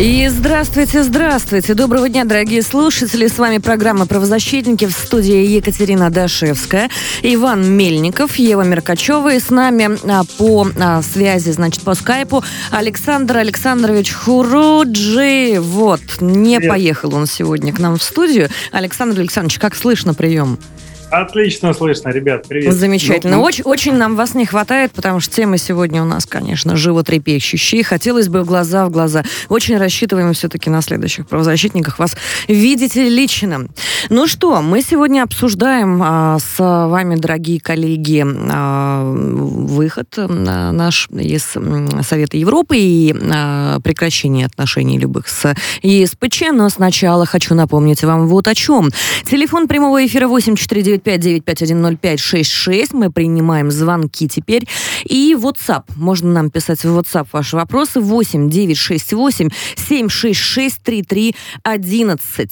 И здравствуйте, здравствуйте. Доброго дня, дорогие слушатели. С вами программа «Правозащитники» в студии Екатерина Дашевская, Иван Мельников, Ева Меркачева. И с нами а, по а, связи, значит, по скайпу Александр Александрович Хуруджи. Вот, не Привет. поехал он сегодня к нам в студию. Александр Александрович, как слышно прием? Отлично слышно, ребят, привет. Замечательно. Ну, очень, очень нам вас не хватает, потому что темы сегодня у нас, конечно, животрепещущие. Хотелось бы в глаза в глаза. Очень рассчитываем все-таки на следующих правозащитниках вас видеть лично. Ну что, мы сегодня обсуждаем а, с вами, дорогие коллеги, а, выход а, наш из Совета Европы и а, прекращение отношений любых с ЕСПЧ. Но сначала хочу напомнить вам вот о чем. Телефон прямого эфира 849 955-951-0566. Мы принимаем звонки теперь. И WhatsApp. Можно нам писать в WhatsApp ваши вопросы. 8 968 766 3311.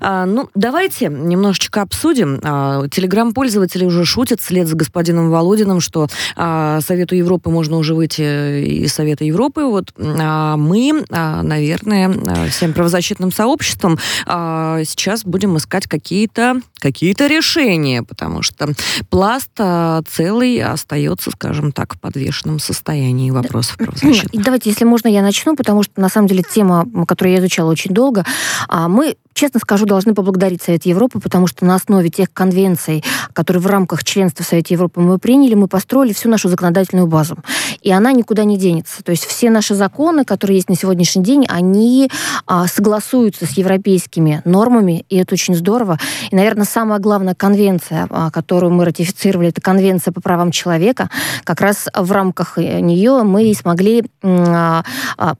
А, ну, давайте немножечко обсудим. А, Телеграм-пользователи уже шутят вслед за господином Володиным, что а, Совету Европы можно уже выйти э, из Совета Европы. Вот а, мы, а, наверное, а, всем правозащитным сообществом а, сейчас будем искать какие-то какие-то решения потому что пласт а, целый остается, скажем так, в подвешенном состоянии вопросов правозащиты. Давайте, если можно, я начну, потому что, на самом деле, тема, которую я изучала очень долго, а, мы честно скажу, должны поблагодарить Совет Европы, потому что на основе тех конвенций, которые в рамках членства в Совете Европы мы приняли, мы построили всю нашу законодательную базу. И она никуда не денется. То есть все наши законы, которые есть на сегодняшний день, они а, согласуются с европейскими нормами, и это очень здорово. И, наверное, самая главная конвенция, а, которую мы ратифицировали, это конвенция по правам человека. Как раз в рамках э, нее мы смогли а, а,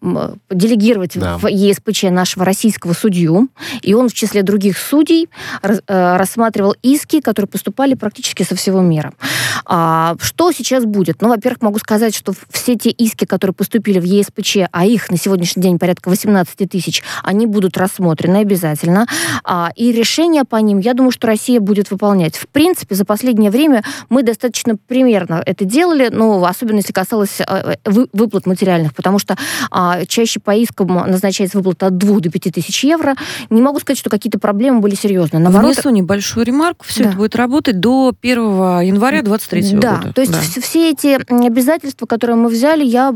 делегировать да. в ЕСПЧ нашего российского судью, и он в числе других судей э, рассматривал иски, которые поступали практически со всего мира. А, что сейчас будет? Ну, во-первых, могу сказать, что все те иски, которые поступили в ЕСПЧ, а их на сегодняшний день порядка 18 тысяч, они будут рассмотрены обязательно. А, и решение по ним, я думаю, что Россия будет выполнять. В принципе, за последнее время мы достаточно примерно это делали, но особенно если касалось э, выплат материальных, потому что а, чаще по искам назначается выплата от 2 до 5 тысяч евро. Не могу сказать, что какие-то проблемы были серьезные. Наоборот... Внесу небольшую ремарку. Все да. это будет работать до 1 января 2023 да, года. То есть да. все эти обязательства, которые мы взяли, я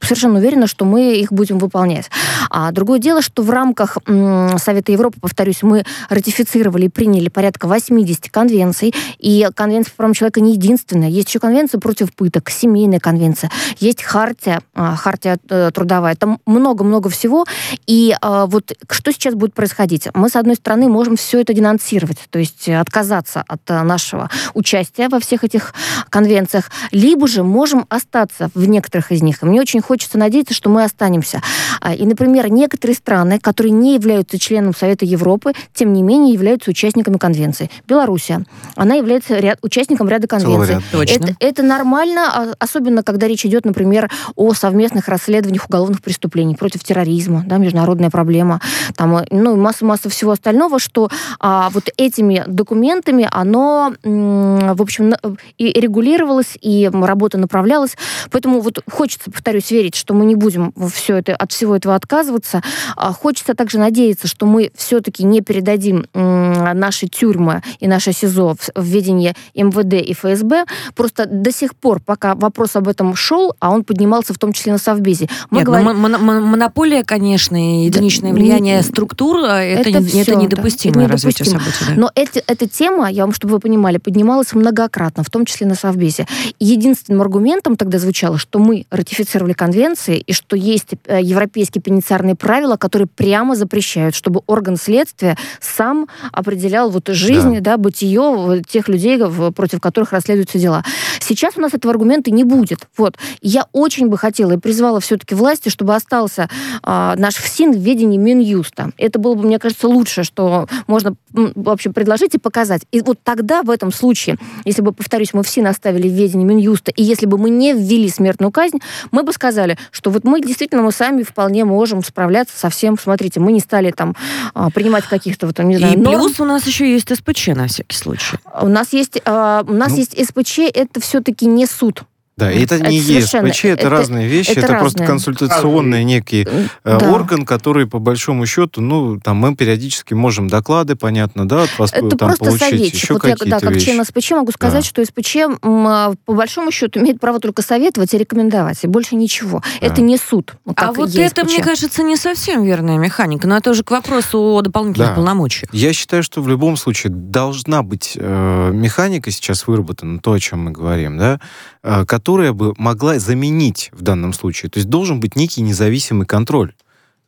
совершенно уверена, что мы их будем выполнять. А другое дело, что в рамках Совета Европы, повторюсь, мы ратифицировали и приняли порядка 80 конвенций. И конвенция по правам человека не единственная. Есть еще конвенция против пыток, семейная конвенция. Есть хартия, а, хартия э, трудовая. Там много-много всего. И а, вот что сейчас будет происходить? Смотрите, мы, с одной стороны, можем все это денонсировать, то есть отказаться от э, нашего участия во всех этих конвенциях, либо же можем остаться в некоторых из них. И мне очень хочется надеяться, что мы останемся. А, и, например, некоторые страны, которые не являются членом Совета Европы, тем не менее являются участниками конвенции. Белоруссия, она является ряд, участником ряда конвенций. Это, это нормально, а, особенно когда речь идет, например, о совместных расследованиях уголовных преступлений против терроризма, да, международная проблема, там, э, ну, масса масса всего остального, что а, вот этими документами оно, в общем, и регулировалось, и работа направлялась. Поэтому вот хочется, повторюсь, верить, что мы не будем все это, от всего этого отказываться. А хочется также надеяться, что мы все-таки не передадим наши тюрьмы и наше СИЗО в ведение МВД и ФСБ. Просто до сих пор, пока вопрос об этом шел, а он поднимался в том числе на Совбезе. Мы Нет, говорим... монополия, конечно, единичное влияние структур, это это, это, не, это недопустимое да, развитие событий. Да. Но эти, эта тема, я вам, чтобы вы понимали, поднималась многократно, в том числе на Совбезе. Единственным аргументом тогда звучало, что мы ратифицировали конвенции, и что есть э, европейские пенитенциарные правила, которые прямо запрещают, чтобы орган следствия сам определял вот жизнь, да, да бытие тех людей, против которых расследуются дела. Сейчас у нас этого аргумента не будет. Вот. Я очень бы хотела и призвала все-таки власти, чтобы остался э, наш ФСИН в ведении Минюста. Это было бы, мне кажется, лучшее, что можно в общем, предложить и показать. И вот тогда, в этом случае, если бы, повторюсь, мы ФСИН оставили в ведении Минюста, и если бы мы не ввели смертную казнь, мы бы сказали, что вот мы действительно мы сами вполне можем справляться со всем. Смотрите, мы не стали там а, принимать каких-то вот, не знаю, И норм. плюс у нас еще есть СПЧ на всякий случай. У нас есть, а, у нас ну, есть СПЧ, это все-таки не суд. Да, и это, это не ЕСПЧ, это, это разные вещи, это, это просто консультационный некий э, да. орган, который, по большому счету, ну, там мы периодически можем доклады, понятно, да, от вас это там просто получить советчик. еще вот какие-то я, да, как вещи. член СПЧ могу сказать, да. что СПЧ, а, по большому счету, имеет право только советовать и рекомендовать, и больше ничего. Да. Это не суд. А вот это, мне кажется, не совсем верная механика, но это уже к вопросу о дополнительных да. полномочиях. Я считаю, что в любом случае должна быть э, механика сейчас выработана, то, о чем мы говорим, да, которая бы могла заменить в данном случае. То есть должен быть некий независимый контроль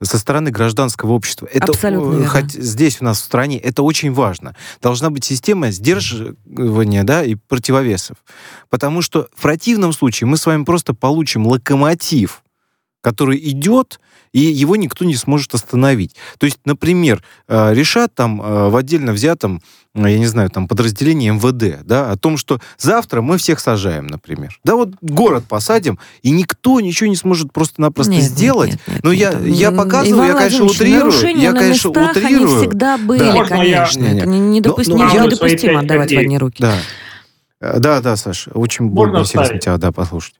со стороны гражданского общества. Это Абсолютно хоть здесь у нас в стране это очень важно. Должна быть система сдерживания, да, и противовесов, потому что в противном случае мы с вами просто получим локомотив, который идет и его никто не сможет остановить. То есть, например, э, решат там э, в отдельно взятом, э, я не знаю, там подразделении МВД, да, о том, что завтра мы всех сажаем, например. Да, вот город посадим, и никто ничего не сможет просто-напросто нет, сделать. Нет, нет, Но нет, я, нет. я показываю, Иван я, конечно, утрирую. Я, конечно, местах, утрирую. Они всегда были, да. конечно. Я... Это недопустимо, но, но недопустимо отдавать в одни руки. Да. Да, да, Саша, очень больно интересно тебя да, послушать.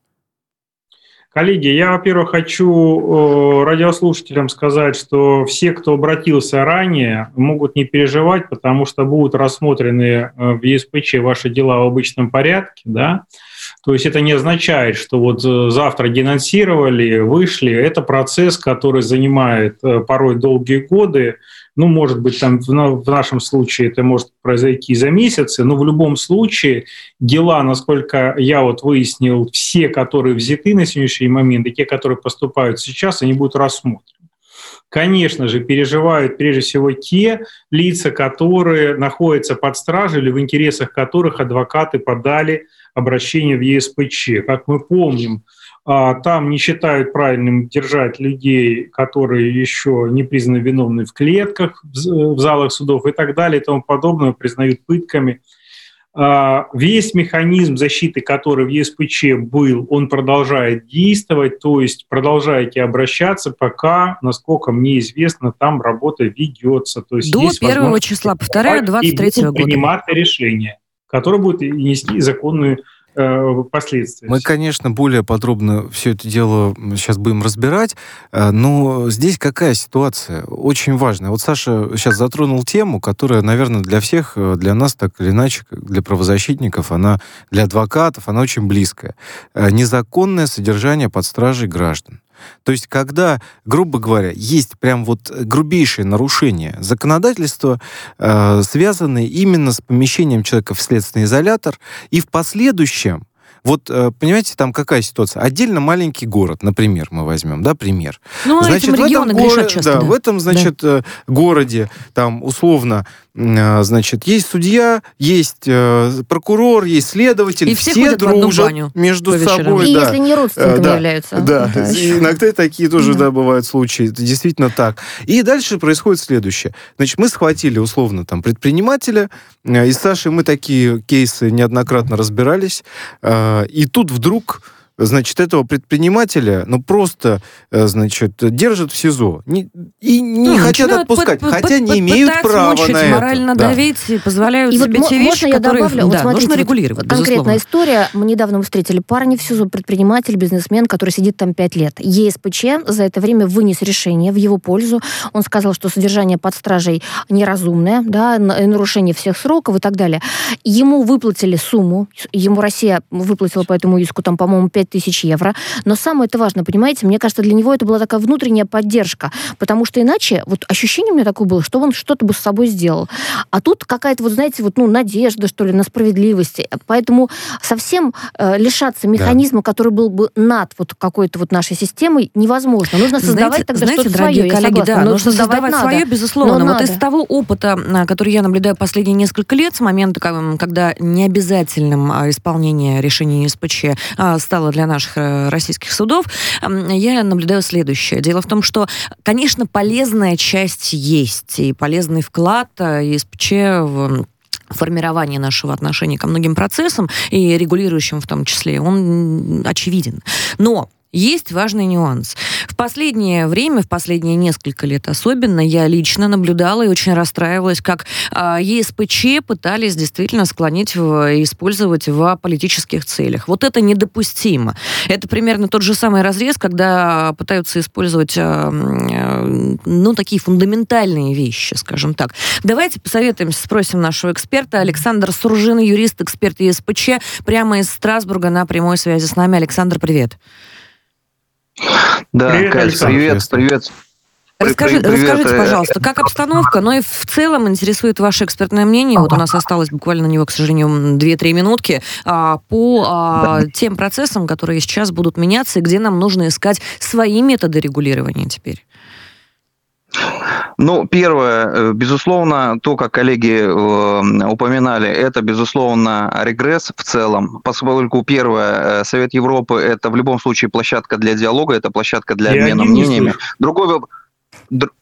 Коллеги, я, во-первых, хочу радиослушателям сказать, что все, кто обратился ранее, могут не переживать, потому что будут рассмотрены э, в ЕСПЧ ваши дела в обычном порядке, да, то есть это не означает, что вот э, завтра денонсировали, вышли. Это процесс, который занимает э, порой долгие годы. Ну, может быть, там в нашем случае это может произойти за месяцы, но в любом случае дела, насколько я вот выяснил, все, которые взяты на сегодняшний момент, и те, которые поступают сейчас, они будут рассмотрены. Конечно же, переживают прежде всего те лица, которые находятся под стражей или в интересах которых адвокаты подали обращение в ЕСПЧ. Как мы помним, там не считают правильным держать людей, которые еще не признаны виновными в клетках, в залах судов и так далее и тому подобное, признают пытками. А, весь механизм защиты, который в ЕСПЧ был, он продолжает действовать, то есть продолжаете обращаться, пока, насколько мне известно, там работа ведется. То есть До есть 1 числа, повторяю, 23 года. принимать решение, которое будет нести законную Э, последствия. Мы, конечно, более подробно все это дело сейчас будем разбирать, э, но здесь какая ситуация? Очень важная. Вот Саша сейчас затронул тему, которая, наверное, для всех, э, для нас так или иначе, для правозащитников, она для адвокатов, она очень близкая. Незаконное содержание под стражей граждан. То есть, когда, грубо говоря, есть прям вот грубейшие нарушения законодательства, э, связанные именно с помещением человека в следственный изолятор, и в последующем вот, э, понимаете, там какая ситуация? Отдельно маленький город, например, мы возьмем, да, пример. Ну, значит, этим регионы в этом грешат часто. Да, да, в этом, значит, да. Э, городе, там, условно, значит, есть судья, есть прокурор, есть следователь, и все, все дружат между собой. И да. если не родственниками да, являются. Да, да. иногда такие тоже, да. да, бывают случаи, это действительно так. И дальше происходит следующее. Значит, мы схватили, условно, там, предпринимателя, и с Сашей мы такие кейсы неоднократно разбирались, и тут вдруг значит, этого предпринимателя, ну, просто, э, значит, держат в СИЗО. Не, и не ну, хотят отпускать, под, хотя под, не имеют права мучить, на это. морально да. давить и позволяют и себе вот, те вещи, я которые добавлю? Да, вот смотрите, нужно регулировать, Конкретная история. Мы недавно встретили парня в СИЗО, предприниматель, бизнесмен, который сидит там пять лет. ЕСПЧ за это время вынес решение в его пользу. Он сказал, что содержание под стражей неразумное, да, нарушение всех сроков и так далее. Ему выплатили сумму, ему Россия выплатила по этому иску, там, по-моему, 5 5 тысяч евро. Но самое это важно, понимаете, мне кажется, для него это была такая внутренняя поддержка, потому что иначе, вот ощущение у меня такое было, что он что-то бы с собой сделал. А тут какая-то, вот знаете, вот, ну, надежда, что ли, на справедливость. Поэтому совсем э, лишаться механизма, да. который был бы над вот какой-то вот нашей системой, невозможно. Нужно создавать знаете, тогда знаете, что-то свое, коллеги, да, нужно создавать надо. свое, безусловно. Но вот надо. из того опыта, который я наблюдаю последние несколько лет, с момента, когда необязательным а, исполнение решений СПЧ а, стало для наших э, российских судов, я наблюдаю следующее. Дело в том, что, конечно, полезная часть есть, и полезный вклад ЕСПЧ в формирование нашего отношения ко многим процессам и регулирующим в том числе, он очевиден. Но есть важный нюанс. В последнее время, в последние несколько лет особенно, я лично наблюдала и очень расстраивалась, как э, ЕСПЧ пытались действительно склонить в, использовать в политических целях. Вот это недопустимо. Это примерно тот же самый разрез, когда пытаются использовать, э, э, ну, такие фундаментальные вещи, скажем так. Давайте посоветуемся, спросим нашего эксперта. Александр Суржин, юрист, эксперт ЕСПЧ, прямо из Страсбурга на прямой связи с нами. Александр, привет. Да, привет, Кать, привет, привет. Расскажи, привет, расскажите, пожалуйста, как обстановка, но ну и в целом интересует ваше экспертное мнение. Вот у нас осталось буквально на него, к сожалению, 2-3 минутки а, по а, тем процессам, которые сейчас будут меняться, и где нам нужно искать свои методы регулирования теперь. Ну, первое, э, безусловно, то, как коллеги э, упоминали, это, безусловно, регресс в целом, поскольку первое, э, Совет Европы – это в любом случае площадка для диалога, это площадка для я обмена мнениями. Другой,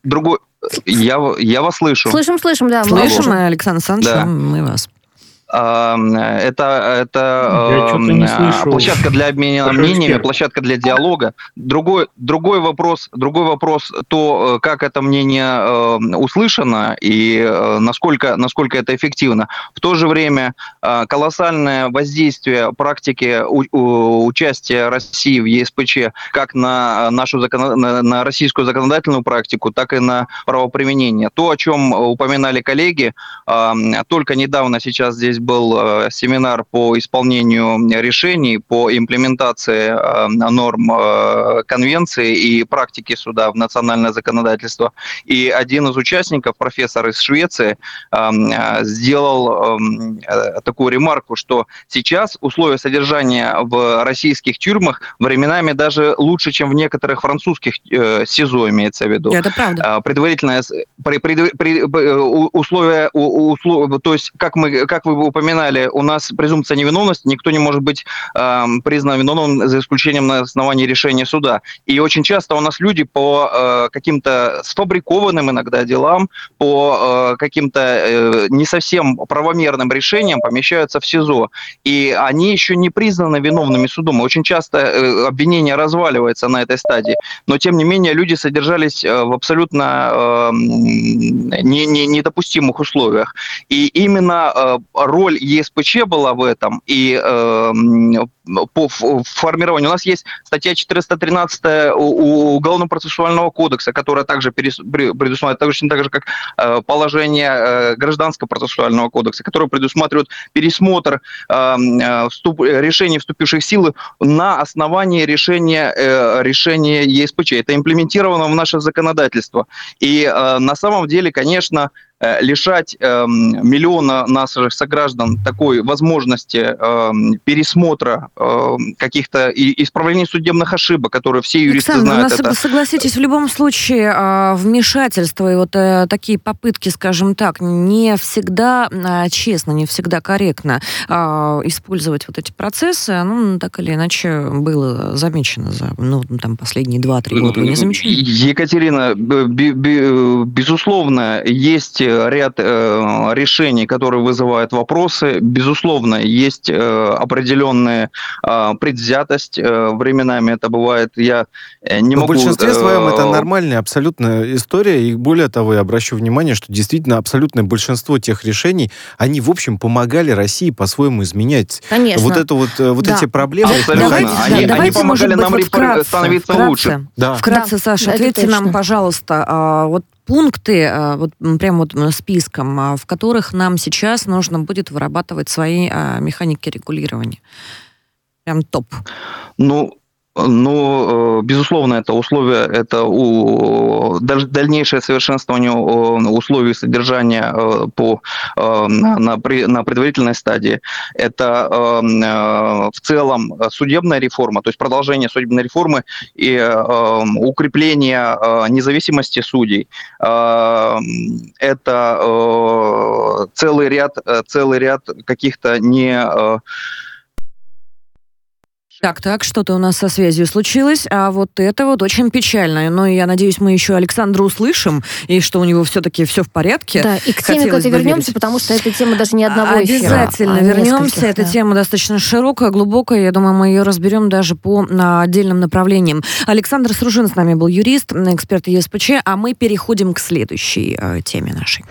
другой, я, я вас слышу. Слышим, слышим, да. Слышим, Александр Александрович, да. мы вас. Это, это площадка для обмена мнениями, площадка для диалога. Другой, другой, вопрос, другой вопрос, то, э, как это мнение э, услышано и э, насколько, насколько это эффективно. В то же время колоссальное воздействие практики участия России в ЕСПЧ как на нашу закон... на российскую законодательную практику, так и на правоприменение. То, о чем упоминали коллеги, только недавно сейчас здесь был э, семинар по исполнению решений, по имплементации э, норм э, конвенции и практики суда в национальное законодательство. И один из участников, профессор из Швеции, сделал такую ремарку, что сейчас условия содержания в российских тюрьмах временами даже лучше, чем в некоторых французских СИЗО, имеется в виду. Это правда. Предварительное при, при, при, условия, условия, то есть, как, мы, как вы упоминали, у нас презумпция невиновности, никто не может быть э, признан виновным за исключением на основании решения суда. И очень часто у нас люди по э, каким-то сфабрикованным иногда делам, по э, каким-то э, не совсем правомерным решениям помещаются в СИЗО. И они еще не признаны виновными судом. очень часто э, обвинение разваливается на этой стадии. Но, тем не менее, люди содержались э, в абсолютно э, не, не, недопустимых условиях. И именно э, роль ЕСПЧ была в этом, и э, по формированию. У нас есть статья 413 Уголовного процессуального кодекса, которая также предусматривает, точно так же, как э, положение э, Гражданского процессуального кодекса, которое предусматривает пересмотр э, вступ, решений, вступивших в силу на основании решения, решения ЕСПЧ. Это имплементировано в наше законодательство. И на самом деле, конечно, Э, лишать э, миллиона наших сограждан такой возможности э, пересмотра э, каких-то и исправления судебных ошибок, которые все юристы Александр, знают. Это... согласитесь, в любом случае э, вмешательство и вот э, такие попытки, скажем так, не всегда э, честно, не всегда корректно э, использовать вот эти процессы, ну, так или иначе было замечено за ну, там, последние 2-3 года. Вы не замечали? Екатерина, безусловно, есть ряд э, решений, которые вызывают вопросы. Безусловно, есть э, определенная э, предвзятость. Э, временами это бывает. Я э, не Но могу... В большинстве э, своем это нормальная абсолютная история. И более того, я обращу внимание, что действительно абсолютное большинство тех решений, они, в общем, помогали России по-своему изменять Конечно. вот, это вот, э, вот да. эти проблемы. Абсолютно. Давайте, они, да, они помогали нам вот вкратце, становиться вкратце, лучше. Да. Вкратце, Саша, ответьте нам, пожалуйста, а, вот пункты, а, вот прям вот списком, а, в которых нам сейчас нужно будет вырабатывать свои а, механики регулирования? Прям топ. Ну, Ну, безусловно, это условие, это дальнейшее совершенствование условий содержания по, на, на предварительной стадии. Это в целом судебная реформа, то есть продолжение судебной реформы и укрепление независимости судей. Это целый ряд, целый ряд каких-то не так, так, что-то у нас со связью случилось, а вот это вот очень печально. Но я надеюсь, мы еще Александра услышим, и что у него все-таки все в порядке. Да, и к теме куда-то вернемся, потому что эта тема даже не одного эфира. Обязательно вернемся. Эта да. тема достаточно широкая, глубокая. Я думаю, мы ее разберем даже по на отдельным направлениям. Александр Сружин с нами был юрист, эксперт ЕСПЧ, а мы переходим к следующей э, теме нашей.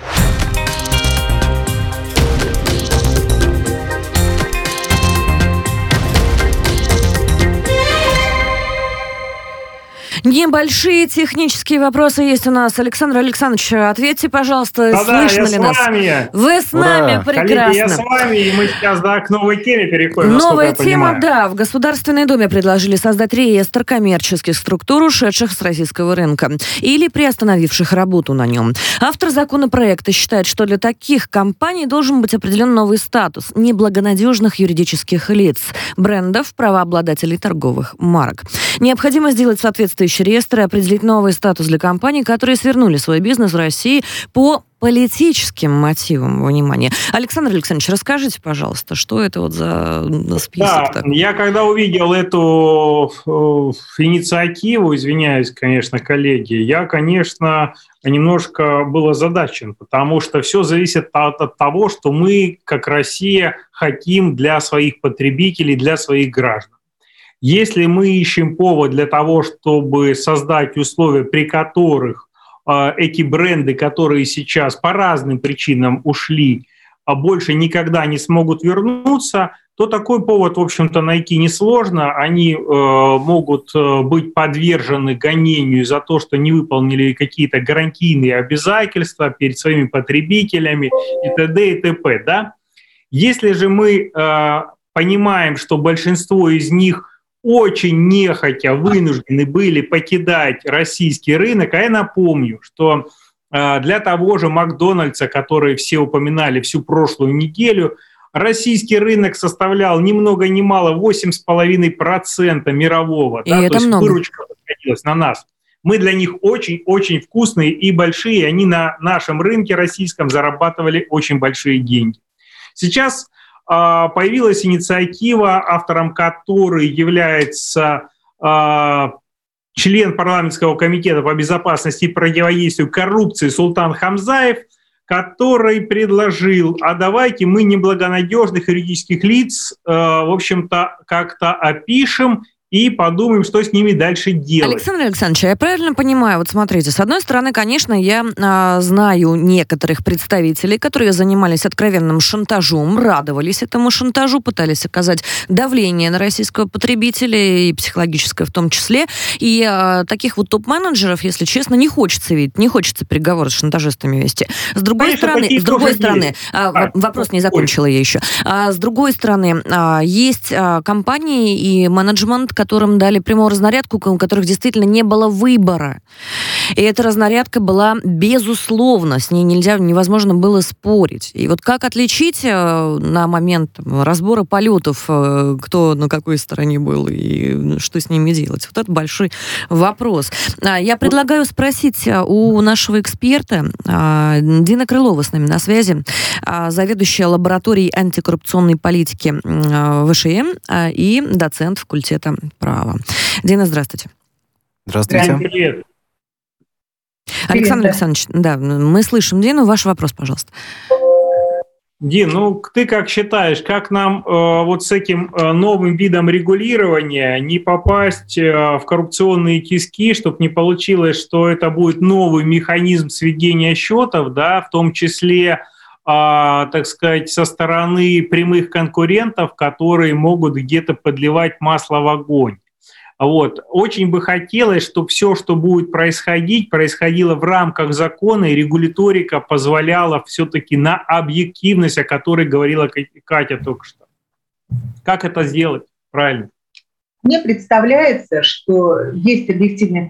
Небольшие технические вопросы есть у нас. Александр Александрович, ответьте, пожалуйста, да, слышно да, ли нас? Вами. Вы с Ура. нами, прекрасно. Коллеги, я с вами, и мы сейчас да, к новой теме переходим. Новая тема, да. В Государственной Думе предложили создать реестр коммерческих структур, ушедших с российского рынка или приостановивших работу на нем. Автор законопроекта считает, что для таких компаний должен быть определен новый статус неблагонадежных юридических лиц, брендов, правообладателей торговых марок. Необходимо сделать соответствующие соответствующий реестр и определить новый статус для компаний, которые свернули свой бизнес в России по политическим мотивам, внимание. Александр Александрович, расскажите, пожалуйста, что это вот за список? Да, я когда увидел эту э, инициативу, извиняюсь, конечно, коллеги, я, конечно, немножко был озадачен, потому что все зависит от, от того, что мы, как Россия, хотим для своих потребителей, для своих граждан. Если мы ищем повод для того, чтобы создать условия, при которых э, эти бренды, которые сейчас по разным причинам ушли, а больше никогда не смогут вернуться, то такой повод, в общем-то, найти несложно. Они э, могут быть подвержены гонению за то, что не выполнили какие-то гарантийные обязательства перед своими потребителями и т.д. и т.п. Да? Если же мы э, понимаем, что большинство из них очень нехотя вынуждены были покидать российский рынок. А я напомню, что а, для того же Макдональдса, который все упоминали всю прошлую неделю, российский рынок составлял ни много ни мало 8,5% мирового. И да, это то есть много. выручка подходилась на нас. Мы для них очень-очень вкусные и большие. Они на нашем рынке российском зарабатывали очень большие деньги. Сейчас появилась инициатива, автором которой является а, член парламентского комитета по безопасности и противодействию коррупции Султан Хамзаев, который предложил, а давайте мы неблагонадежных юридических лиц, а, в общем-то, как-то опишем и подумаем, что с ними дальше делать. Александр Александрович, я правильно понимаю, вот смотрите, с одной стороны, конечно, я а, знаю некоторых представителей, которые занимались откровенным шантажом, радовались этому шантажу, пытались оказать давление на российского потребителя и психологическое в том числе. И а, таких вот топ-менеджеров, если честно, не хочется видеть, не хочется переговоры с шантажистами вести. С другой конечно, стороны, с другой стороны, а, а, вопрос не закончила ой. я еще. А, с другой стороны, а, есть а, компании и менеджмент, которым дали прямую разнарядку, у которых действительно не было выбора. И эта разнарядка была безусловно, с ней нельзя, невозможно было спорить. И вот как отличить э, на момент разбора полетов, э, кто на какой стороне был и что с ними делать? Вот это большой вопрос. А, я предлагаю спросить э, у нашего эксперта Дина Крылова с нами на связи, заведующая лабораторией антикоррупционной политики ВШМ и доцент факультета права. Дина, здравствуйте. Здравствуйте. Привет. Александр Александрович, да, мы слышим Дину. Ваш вопрос, пожалуйста. Дин, ну ты как считаешь, как нам э, вот с этим э, новым видом регулирования не попасть э, в коррупционные тиски, чтобы не получилось, что это будет новый механизм сведения счетов, да, в том числе, э, так сказать, со стороны прямых конкурентов, которые могут где-то подливать масло в огонь. Вот. Очень бы хотелось, чтобы все, что будет происходить, происходило в рамках закона, и регуляторика позволяла все-таки на объективность, о которой говорила Катя только что. Как это сделать правильно? мне представляется, что есть объективные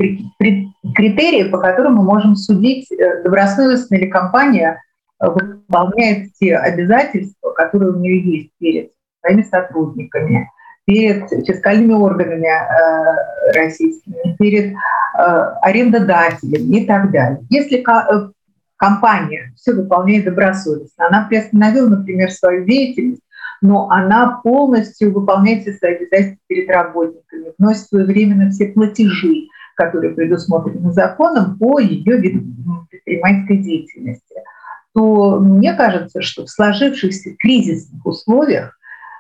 критерии, по которым мы можем судить, э, добросовестно ли компания выполняет те обязательства, которые у нее есть перед своими сотрудниками, перед фискальными органами э, российскими, перед арендодателями и так далее. Если компания все выполняет добросовестно, она приостановила, например, свою деятельность, но она полностью выполняет все свои обязательства перед работниками, вносит своевременно все платежи, которые предусмотрены законом по ее предпринимательской деятельности, то мне кажется, что в сложившихся кризисных условиях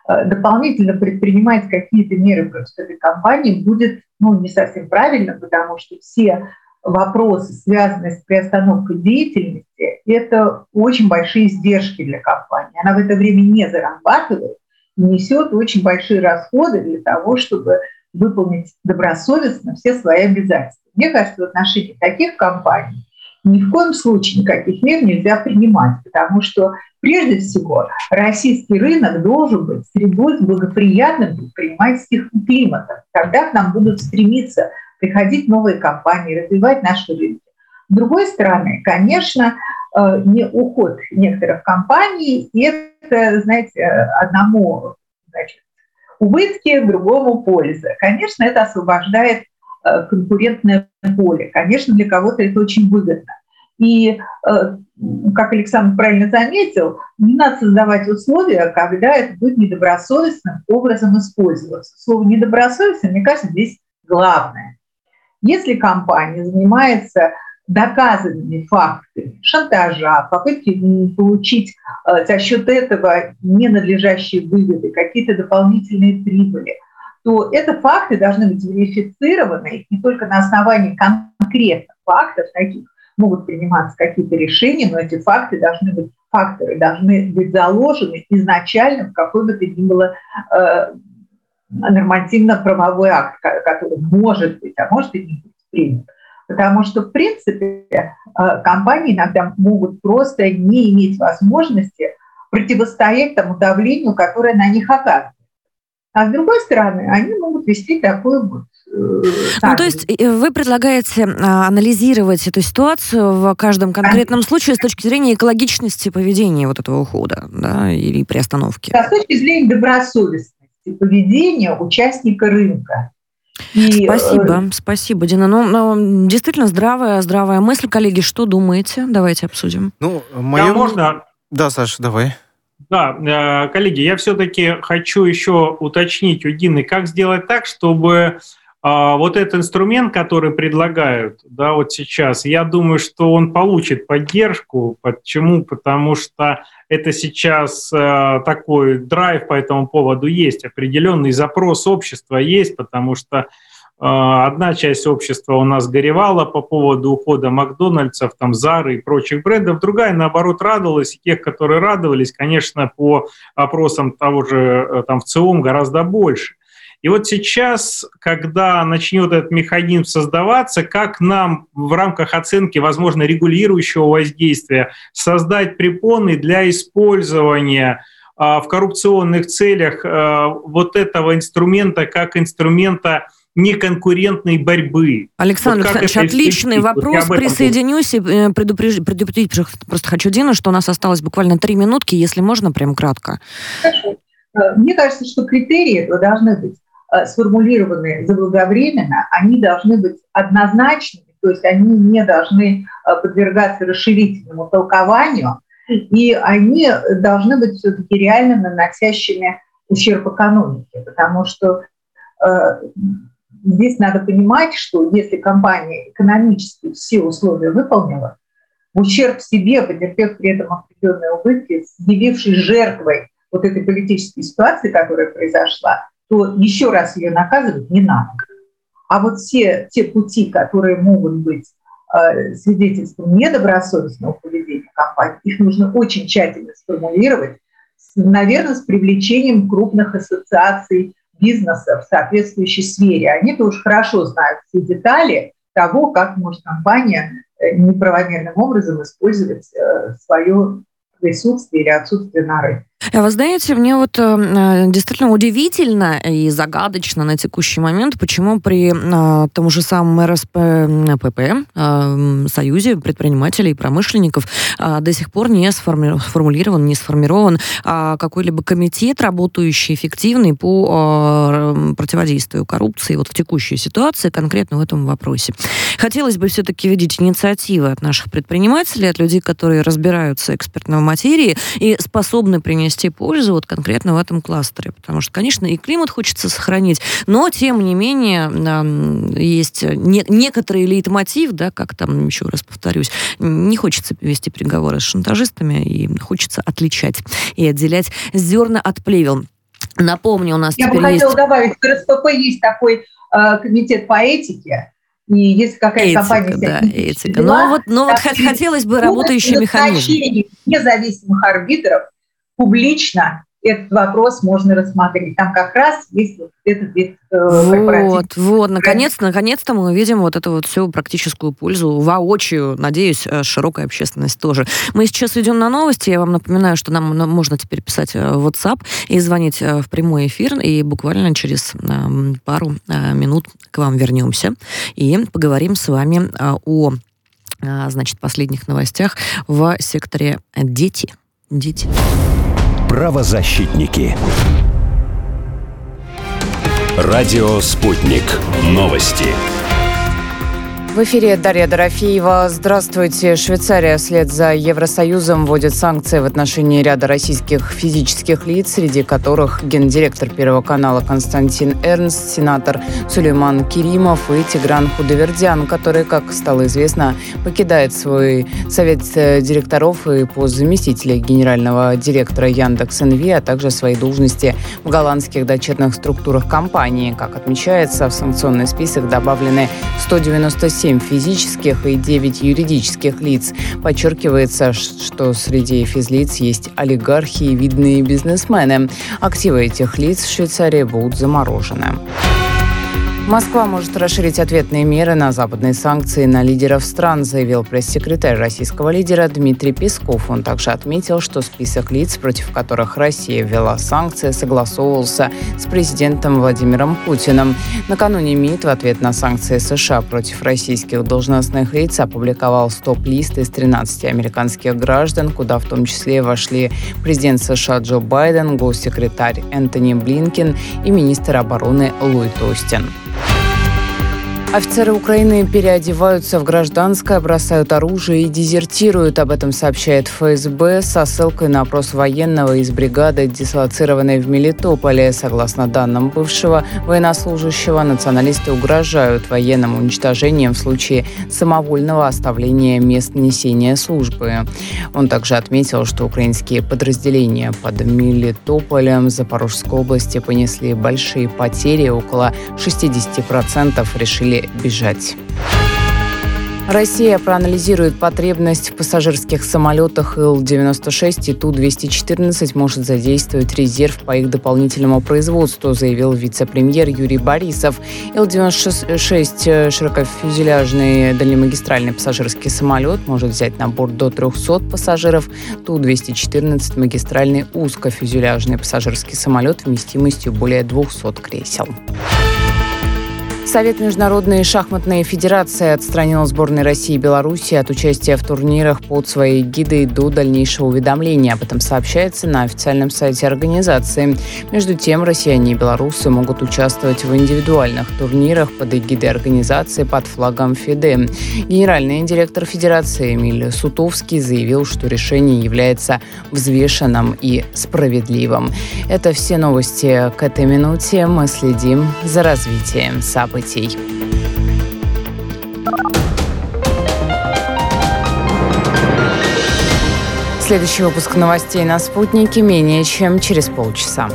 э, дополнительно предпринимать какие-то меры против этой компании будет ну, не совсем правильно, потому что все вопросы, связанные с приостановкой деятельности, это очень большие издержки для компании. Она в это время не зарабатывает несет очень большие расходы для того, чтобы выполнить добросовестно все свои обязательства. Мне кажется, в отношении таких компаний ни в коем случае никаких мер нельзя принимать, потому что прежде всего российский рынок должен быть средой с благоприятным предпринимательским климатом. Тогда к нам будут стремиться приходить новые компании, развивать наши рынки. С другой стороны, конечно, э, не уход некоторых компаний, это, знаете, одному значит, убытки, другому польза. Конечно, это освобождает конкурентное поле. Конечно, для кого-то это очень выгодно. И, э, как Александр правильно заметил, не надо создавать условия, когда это будет недобросовестным образом использоваться. Слово «недобросовестно», мне кажется, здесь главное. Если компания занимается доказанными фактами шантажа, попытки получить э, за счет этого ненадлежащие выгоды, какие-то дополнительные прибыли, то это факты должны быть верифицированы не только на основании конкретных фактов, таких могут приниматься какие-то решения, но эти факты должны быть, факторы должны быть заложены изначально в какой бы то ни было э, нормативно-правовой акт, который может быть, а может и не быть принят. Потому что, в принципе, э, компании иногда могут просто не иметь возможности противостоять тому давлению, которое на них оказывается. А с другой стороны, они могут вести такой вот э, ну, то есть вы предлагаете а, анализировать эту ситуацию в каждом конкретном случае с точки зрения экологичности поведения вот этого ухода да, или приостановки? Да, с точки зрения добросовестности поведения участника рынка. И, спасибо, э... спасибо, Дина. Ну, ну, действительно здравая, здравая мысль, коллеги. Что думаете? Давайте обсудим. Ну, мое... Да, можно? Да, Саша, давай. Да, э, коллеги, я все-таки хочу еще уточнить у Дины, как сделать так, чтобы а, вот этот инструмент, который предлагают, да, вот сейчас, я думаю, что он получит поддержку. Почему? Потому что это сейчас э, такой драйв по этому поводу есть, определенный запрос общества есть, потому что одна часть общества у нас горевала по поводу ухода Макдональдсов, там, Зары и прочих брендов, другая, наоборот, радовалась, и тех, которые радовались, конечно, по опросам того же э, там, в ЦИОМ гораздо больше. И вот сейчас, когда начнет этот механизм создаваться, как нам в рамках оценки, возможно, регулирующего воздействия создать препоны для использования а, в коррупционных целях а, вот этого инструмента как инструмента неконкурентной борьбы. Александр вот Александрович, отличный вопрос. Вот Присоединюсь и э, предупредить, предупредить просто хочу Дину, что у нас осталось буквально три минутки, если можно, прям кратко. Хорошо. Э, мне кажется, что критерии должны быть Э, сформулированы заблаговременно, они должны быть однозначными, то есть они не должны подвергаться расширительному толкованию, и они должны быть все-таки реально наносящими ущерб экономике, потому что здесь надо понимать, что если компания экономически все условия выполнила, в ущерб себе, потерпев при этом определенные убытки, явившись жертвой вот этой политической ситуации, которая произошла, то еще раз ее наказывать не надо. А вот все те пути, которые могут быть э, свидетельством недобросовестного поведения компании, их нужно очень тщательно сформулировать, наверное, с привлечением крупных ассоциаций бизнеса в соответствующей сфере. Они-то уж хорошо знают все детали того, как может компания э, неправомерным образом использовать э, свое присутствие или отсутствие на рынке. А вы знаете, мне вот э, действительно удивительно и загадочно на текущий момент, почему при э, том же самом РСПП, э, Союзе предпринимателей и промышленников, э, до сих пор не сформулирован, не сформирован э, какой-либо комитет, работающий эффективный по э, противодействию коррупции вот в текущей ситуации, конкретно в этом вопросе. Хотелось бы все-таки видеть инициативы от наших предпринимателей, от людей, которые разбираются экспертно в материи и способны принести пользу вот конкретно в этом кластере. Потому что, конечно, и климат хочется сохранить, но, тем не менее, есть не, некоторый лейтмотив, да, как там, еще раз повторюсь, не хочется вести переговоры с шантажистами, и хочется отличать и отделять зерна от плевел. Напомню, у нас Я теперь бы хотела есть... добавить, в РСПП есть такой э, комитет по этике, и если какая-то компания... да, этика. Но вот, но вот хотелось бы работающий механизм. независимых арбитров публично этот вопрос можно рассмотреть. Там как раз есть вот этот вид э, Вот, вот, наконец, наконец-то мы увидим вот эту вот всю практическую пользу воочию, надеюсь, э, широкая общественность тоже. Мы сейчас идем на новости. Я вам напоминаю, что нам можно теперь писать э, в WhatsApp и звонить э, в прямой эфир, и буквально через пару минут к вам вернемся и поговорим с вами о значит, последних новостях в секторе «Дети». Дети. Правозащитники. Радио «Спутник». Новости. В эфире Дарья Дорофеева. Здравствуйте. Швейцария вслед за Евросоюзом вводит санкции в отношении ряда российских физических лиц, среди которых гендиректор Первого канала Константин Эрнст, сенатор Сулейман Киримов и Тигран Худовердян, который, как стало известно, покидает свой совет э, директоров и пост заместителя генерального директора Яндекс НВ, а также свои должности в голландских дочерных структурах компании. Как отмечается, в санкционный список добавлены 197 7 физических и 9 юридических лиц. Подчеркивается, что среди физлиц есть олигархи и видные бизнесмены. Активы этих лиц в Швейцарии будут заморожены. Москва может расширить ответные меры на западные санкции на лидеров стран, заявил пресс-секретарь российского лидера Дмитрий Песков. Он также отметил, что список лиц, против которых Россия ввела санкции, согласовывался с президентом Владимиром Путиным. Накануне МИД в ответ на санкции США против российских должностных лиц опубликовал стоп-лист из 13 американских граждан, куда в том числе вошли президент США Джо Байден, госсекретарь Энтони Блинкин и министр обороны Ллойд Остин. Офицеры Украины переодеваются в гражданское, бросают оружие и дезертируют. Об этом сообщает ФСБ со ссылкой на опрос военного из бригады, дислоцированной в Мелитополе. Согласно данным бывшего военнослужащего, националисты угрожают военным уничтожением в случае самовольного оставления мест несения службы. Он также отметил, что украинские подразделения под Мелитополем Запорожской области понесли большие потери. Около 60% решили бежать. Россия проанализирует потребность в пассажирских самолетах Ил-96 и Ту-214 может задействовать резерв по их дополнительному производству, заявил вице-премьер Юрий Борисов. Ил-96 широкофюзеляжный дальнемагистральный пассажирский самолет может взять на борт до 300 пассажиров. Ту-214 магистральный узкофюзеляжный пассажирский самолет вместимостью более 200 кресел. Совет Международной шахматной федерации отстранил сборные России и Беларуси от участия в турнирах под своей гидой до дальнейшего уведомления. Об этом сообщается на официальном сайте организации. Между тем, россияне и белорусы могут участвовать в индивидуальных турнирах под эгидой организации под флагом ФИДЕ. Генеральный директор Федерации Эмиль Сутовский заявил, что решение является взвешенным и справедливым. Это все новости к этой минуте. Мы следим за развитием событий событий. Следующий выпуск новостей на «Спутнике» менее чем через полчаса.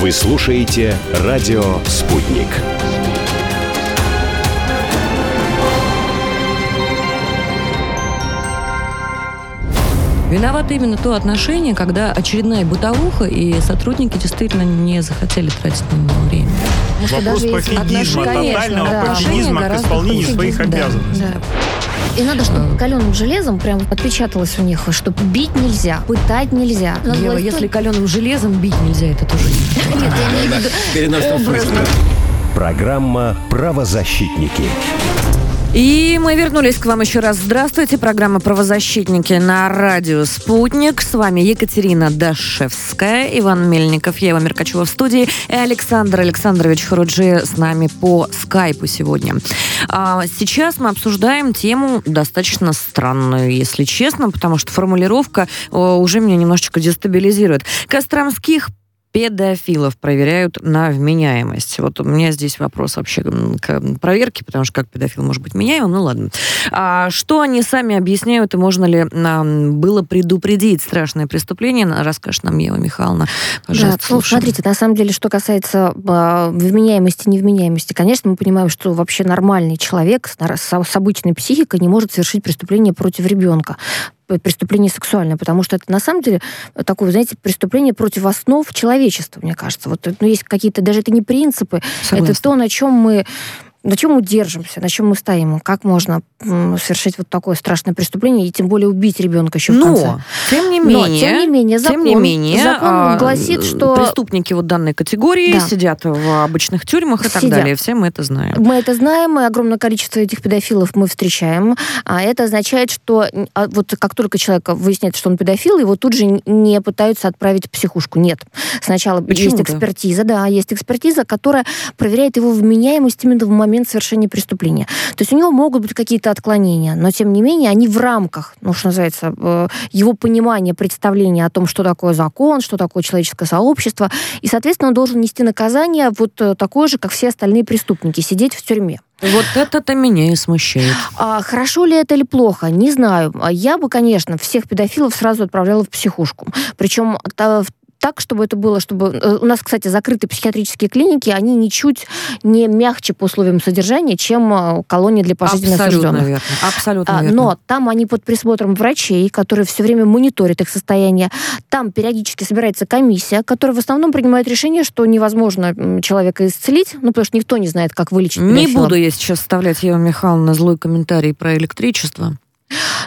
Вы слушаете радио «Спутник». Виновато именно то отношение, когда очередная бытовуха, и сотрудники действительно не захотели тратить на него время. Вопрос пофигизма, тотального да. пофигизма к Гораздо исполнению своих Да, обязанностей. да. И надо, чтобы покаленным железом прям отпечаталось у них, что бить нельзя, пытать нельзя. Надо Ева, власть если каленым железом бить нельзя, это тоже не Нет, я имею в виду Переносном образно. смысле. Программа «Правозащитники». И мы вернулись к вам еще раз. Здравствуйте. Программа «Правозащитники» на радио «Спутник». С вами Екатерина Дашевская, Иван Мельников, Ева Меркачева в студии и Александр Александрович Харуджи с нами по скайпу сегодня. А сейчас мы обсуждаем тему достаточно странную, если честно, потому что формулировка о, уже меня немножечко дестабилизирует. Костромских педофилов проверяют на вменяемость. Вот у меня здесь вопрос вообще к проверке, потому что как педофил может быть меняемым, ну ладно. А что они сами объясняют, и можно ли нам было предупредить страшное преступление, расскажет нам Ева Михайловна. Да, Пожалуйста, ну, слушаем. смотрите, на самом деле, что касается э, вменяемости, невменяемости, конечно, мы понимаем, что вообще нормальный человек с, с, обычной психикой не может совершить преступление против ребенка преступление сексуальное, потому что это на самом деле такое, знаете, преступление против основ человечества, мне кажется. Вот ну, есть какие-то, даже это не принципы, Согласна. это то, на чем мы на чем мы держимся, на чем мы стоим, как можно совершить вот такое страшное преступление и тем более убить ребенка еще в конце. Но, тем не Но, менее, тем не менее, закон, тем не менее, закон а, гласит, что преступники вот данной категории Да. сидят в обычных тюрьмах и так Сидят. далее. Все мы это знаем. Мы это знаем, и огромное количество этих педофилов мы встречаем. А это означает, что а, вот как только человек выясняет, что он педофил, его тут же не пытаются отправить в психушку. Нет. Сначала Почему-то. есть экспертиза, да, есть экспертиза, которая проверяет его вменяемость именно в момент совершения преступления. То есть у него могут быть какие-то отклонения, но тем не менее они в рамках, ну, что называется, э, его понимания, представления о том, что такое закон, что такое человеческое сообщество, и, соответственно, он должен нести наказание вот э, такое же, как все остальные преступники, сидеть в тюрьме. Вот это-то меня и смущает. А хорошо ли это или плохо, не знаю. Я бы, конечно, всех педофилов сразу отправляла в психушку. Причем так, чтобы это было, чтобы... э, У нас, кстати, закрытые психиатрические клиники, они ничуть не мягче по условиям содержания, чем э, колонии для пожизненно Абсолютно осужденных. верно. Абсолютно А, верно. Но там они под присмотром врачей, которые все время мониторят их состояние. Там периодически собирается комиссия, которая в основном принимает решение, что невозможно человека исцелить, ну, потому что никто не знает, как вылечить Не педофила. буду я сейчас вставлять Ева Михайловна злой комментарий про электричество.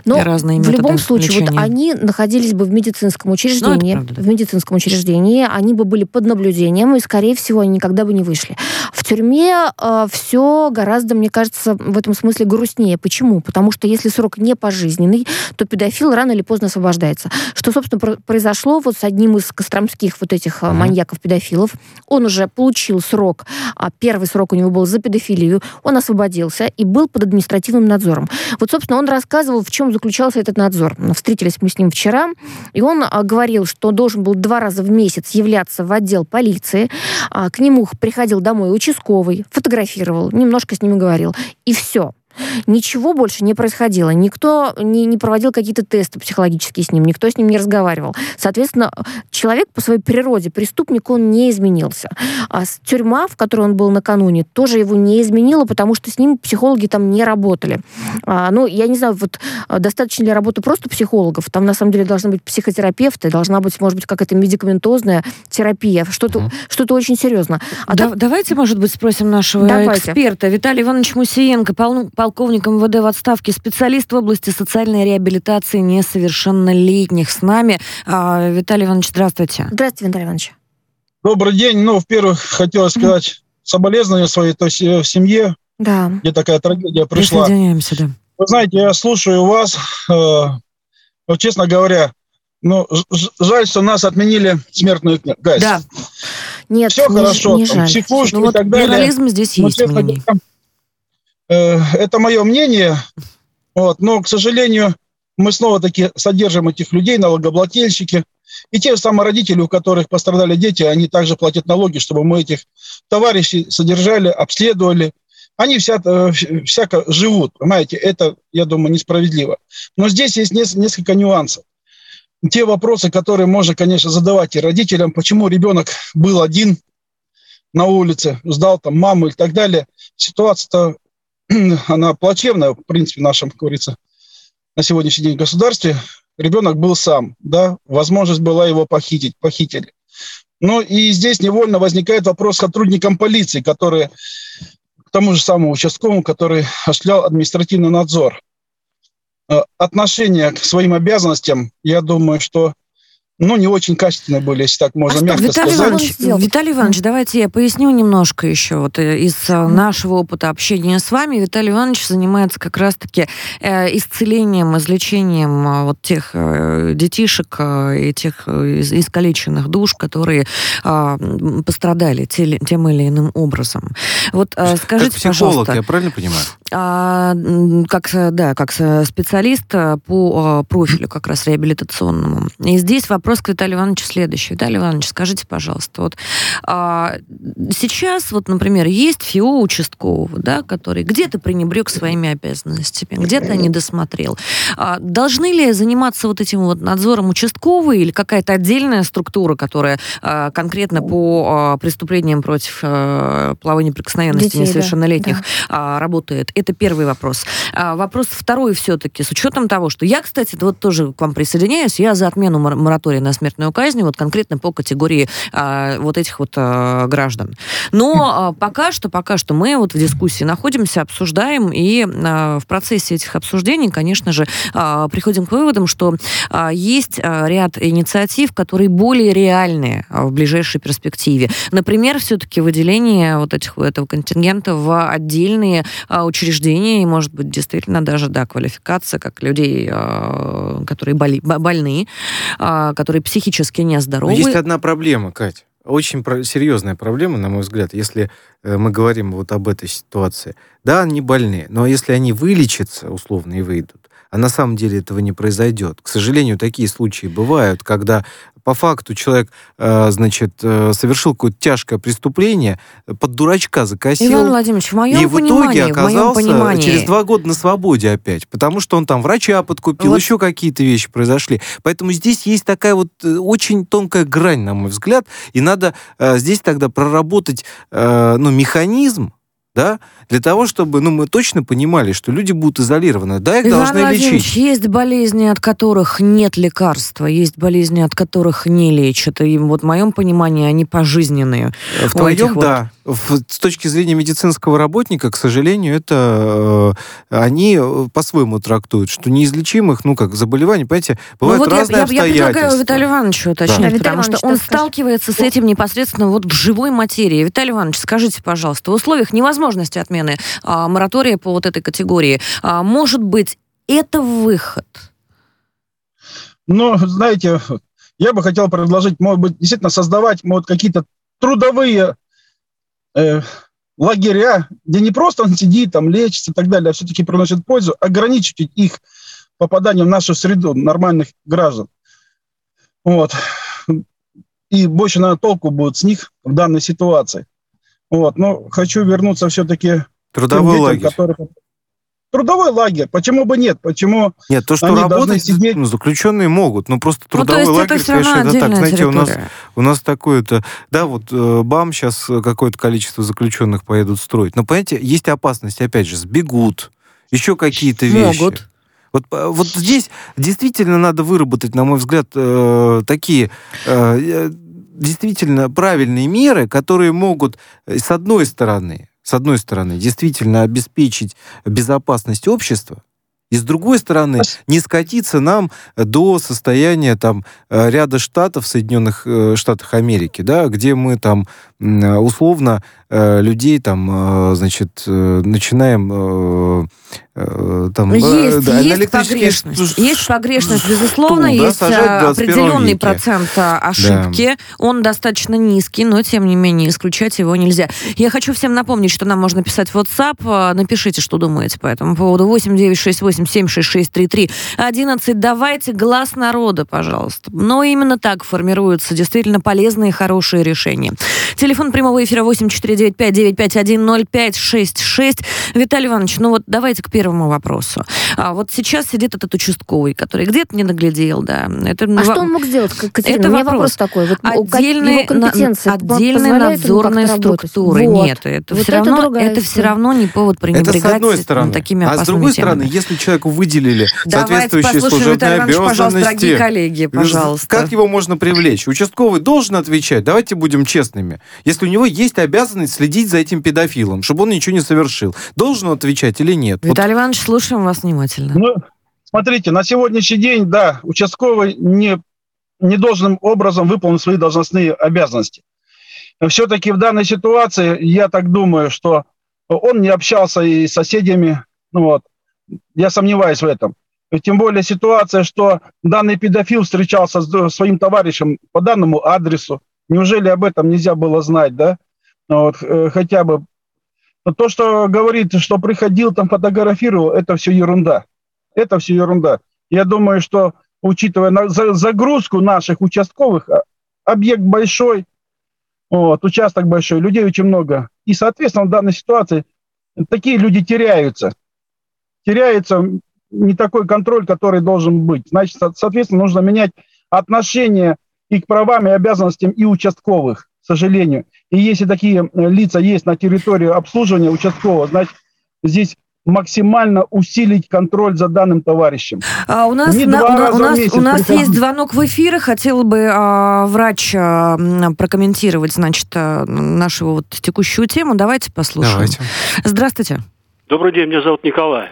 Но и разные в любом случае, вот лечения. они находились бы в медицинском учреждении, правда, да. в медицинском учреждении, они бы были под наблюдением, и, скорее всего, они никогда бы не вышли. В тюрьме все гораздо, мне кажется, в этом смысле грустнее. Почему? Потому что если срок не пожизненный, то педофил рано или поздно освобождается. Что, собственно, про- произошло вот с одним из костромских вот этих а, маньяков-педофилов. Он уже получил срок, а первый срок у него был за педофилию, он освободился и был под административным надзором. Вот, собственно, он рассказывал, в чем заключался этот надзор. Встретились мы с ним вчера, и он а, говорил, что должен был два раза в месяц являться в отдел полиции. А, К нему приходил домой участковый, фотографировал, немножко с ним говорил. И все. Ничего больше не происходило. Никто не, не проводил какие-то тесты психологические с ним, никто с ним не разговаривал. Соответственно, человек по своей природе, преступник, он не изменился. А тюрьма, в которой он был накануне, тоже его не изменила, потому что с ним психологи там не работали. А, ну, я не знаю, вот а, достаточно ли работы просто психологов. Там, на самом деле, должны быть психотерапевты, должна быть, может быть, какая-то медикаментозная терапия, что-то что очень серьезно. А Да- так- Давайте, может быть, спросим нашего Давайте. эксперта Виталий Иванович Мусиенко, пол- полковник МВД в отставке, специалист в области социальной реабилитации несовершеннолетних с нами. А, Виталий Иванович, здравствуйте. Здравствуйте, Виталий Иванович. Добрый день. Ну, в-первых, хотелось сказать соболезнования своей то есть, э, в семье, Да. где такая трагедия пришла. Присоединяемся, да. Вы знаете, я слушаю вас, э, честно говоря, ну, жаль, что нас отменили смертную казнь. Да, Нет, Все не, хорошо, не там, жаль. психушки ну и вот так далее. плюрализм здесь Но, есть честно это мое мнение, вот, но, к сожалению, мы снова-таки содержим этих людей, налогоплательщики, и те же самые родители, у которых пострадали дети, они также платят налоги, чтобы мы этих товарищей содержали, обследовали. Они вся, э, всяко живут, понимаете, это, я думаю, несправедливо. Но здесь есть нес- несколько нюансов. Те вопросы, которые можно, конечно, задавать и родителям, почему ребенок был один на улице, сдал там маму и так далее. Ситуация-то, она плачевная, в принципе, в нашем, как говорится, на сегодняшний день государстве. Ребенок был сам, да, возможность была его похитить, похитили. Ну и здесь невольно возникает вопрос сотрудникам полиции, которые к тому же самому участковому, который осуществлял административный надзор. Э, отношение к своим обязанностям, я думаю, что ну, не очень качественные были, если так можно а мягко Виталий сказать. Иванович, Виталий Иванович, давайте я поясню немножко еще вот э, из э, нашего опыта общения с вами. Виталий Иванович занимается как раз-таки э, исцелением, излечением вот тех э, детишек э, и тех искалеченных душ, которые э, пострадали те, тем или иным образом. Вот э, скажите, как психолог, пожалуйста, я правильно понимаю? а, как, да, как специалист по профилю как раз реабилитационному. И здесь вопрос вопрос к Виталию Ивановичу следующий. Виталий Иванович, скажите, пожалуйста, вот а, сейчас, вот, например, есть ФИО участкового, да, который где-то пренебрег своими обязанностями, где-то не досмотрел. А, должны ли заниматься вот этим вот надзором участковый или какая-то отдельная структура, которая а, конкретно по а, преступлениям против а, половой неприкосновенности Детей, несовершеннолетних да. А, работает? Это первый вопрос. А, вопрос второй все-таки, с учетом того, что я, кстати, вот тоже к вам присоединяюсь, я за отмену моратория мораторий на смертную казнь, вот конкретно по категории а, вот этих вот а, граждан. Но а, пока что, пока что мы вот в дискуссии находимся, обсуждаем, и а, в процессе этих обсуждений, конечно же, а, приходим к выводам, что а, есть а, ряд инициатив, которые более реальные а, в ближайшей перспективе. Например, все-таки выделение вот этих, этого контингента в отдельные а, учреждения, и, может быть, действительно даже, да, квалификация как людей, а, которые боли, больны, а, которые психически нездоровы. Но есть одна проблема, Катя. Очень про- серьезная проблема, на мой взгляд, если э, мы говорим вот об этой ситуации. Да, они больны, но если они вылечатся условно и выйдут, а на самом деле этого не произойдет. К сожалению, такие случаи бывают, когда по факту человек, э, значит, э, совершил какое-то тяжкое преступление, под дурачка закосил. Иван Владимирович, в моем и в понимании, итоге оказался в моем понимании... через два года на свободе опять, потому что он там врача подкупил, вот. еще какие-то вещи произошли. Поэтому здесь есть такая вот э, очень тонкая грань, на мой взгляд, и надо здесь тогда проработать ну, механизм, да, для того, чтобы, ну, мы точно понимали, что люди будут изолированы. Да, их Иван должны лечить. есть болезни, от которых нет лекарства, есть болезни, от которых не лечат. И вот в моем понимании они пожизненные. В твоем, вот... да. В, с точки зрения медицинского работника, к сожалению, это э, они э, по-своему трактуют, что неизлечимых, ну, как заболеваний, понимаете, бывают ну, вот разные я, обстоятельства. Я предлагаю Виталию Ивановичу уточнить, да. потому что он сталкивается с этим непосредственно вот в живой материи. Виталий Иванович, скажите, пожалуйста, в условиях невозможности отмены а, моратория по вот этой категории. А, может быть, это выход? Ну, знаете, я бы хотел предложить, может быть, действительно создавать может, какие-то трудовые э, лагеря, где не просто он сидит, там, лечится и так далее, а все-таки приносит пользу, ограничить их попадание в нашу среду нормальных граждан. Вот. И больше, наверное, толку будет с них в данной ситуации. Вот. Но хочу вернуться все-таки Трудовой детям, лагерь. Которые... Трудовой лагерь. Почему бы нет? Почему Нет, то, что они работать сидеть... заключенные могут, но просто ну, трудовой ну, лагерь, это конечно, это так. Знаете, у нас, у нас такое-то... Да, вот э, БАМ сейчас какое-то количество заключенных поедут строить. Но, понимаете, есть опасность, опять же, сбегут, еще какие-то вещи. Могут. Вот, э, вот здесь действительно надо выработать, на мой взгляд, э, такие э, э действительно правильные меры, которые могут, с одной стороны, с одной стороны, действительно обеспечить безопасность общества, и с другой стороны, не скатиться нам до состояния там э, ряда штатов Соединенных э, Штатах Америки, да, где мы там условно э, людей там, значит, начинаем там, есть, да, есть погрешность. Есть погрешность, безусловно, стул, есть да, определенный веке. процент ошибки. Да. Он достаточно низкий, но тем не менее исключать его нельзя. Я хочу всем напомнить, что нам можно писать в WhatsApp. Напишите, что думаете по этому поводу. 8968-76633. 11. Давайте глаз народа, пожалуйста. Но именно так формируются действительно полезные и хорошие решения. Телефон прямого эфира 84 495-951-0566. Виталий Иванович, ну вот давайте к первому вопросу. А вот сейчас сидит этот участковый, который где-то не наглядел, да. Это, а что он мог сделать, Катерина? Это меня вопрос, такой. Вот отдельные, на, отдельные надзорные структуры. Вот. Нет, это, вот все, это равно, это все равно не повод пренебрегать это с одной стороны. такими А с другой темами. стороны, если человеку выделили соответствующие служебные обязанности... коллеги, пожалуйста. Как его можно привлечь? Участковый должен отвечать, давайте будем честными. Если у него есть обязанность следить за этим педофилом, чтобы он ничего не совершил, должен он отвечать или нет? Виталий вот. Иванович, слушаем вас внимательно. Ну, смотрите, на сегодняшний день, да, участковый не, не должным образом выполнить свои должностные обязанности. Все-таки в данной ситуации, я так думаю, что он не общался и с соседями, ну вот, я сомневаюсь в этом. Тем более ситуация, что данный педофил встречался с своим товарищем по данному адресу. Неужели об этом нельзя было знать, да? Ну вот, э, хотя бы. Но то, что говорит, что приходил там фотографировал, это все ерунда. Это все ерунда. Я думаю, что учитывая загрузку наших участковых, а, объект большой, вот, участок большой, людей очень много. И, соответственно, в данной ситуации такие люди теряются. Теряется не такой контроль, который должен быть. Значит, соответственно, нужно менять отношение и к правам и обязанностям и участковых, сожалению. И если такие э, лица есть на территории обслуживания участкового, значит, здесь максимально усилить контроль за данным товарищем. А у нас, на, у, у нас, у нас есть звонок в эфире. Хотел бы а, врач а, прокомментировать, значит, а, нашу вот текущую тему. Давайте послушаем. Давайте. Здравствуйте. Добрый день, меня зовут Николай.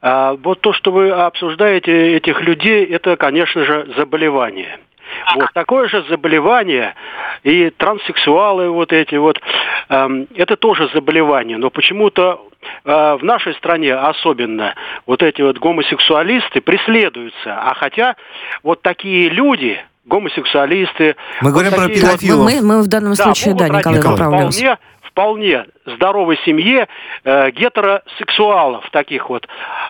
А, вот то, что вы обсуждаете этих людей, это, конечно же, заболевание. Вот такое же заболевание и транссексуалы вот эти вот, э, это тоже заболевание, но почему-то э, в нашей стране особенно вот эти вот гомосексуалисты преследуются, а хотя вот такие люди, гомосексуалисты. Мы вот говорим такие, про педофилов. Мы, мы в данном случае, да, да Николай Николай. Вполне, вполне здоровой семье э, гетеросексуалов таких вот.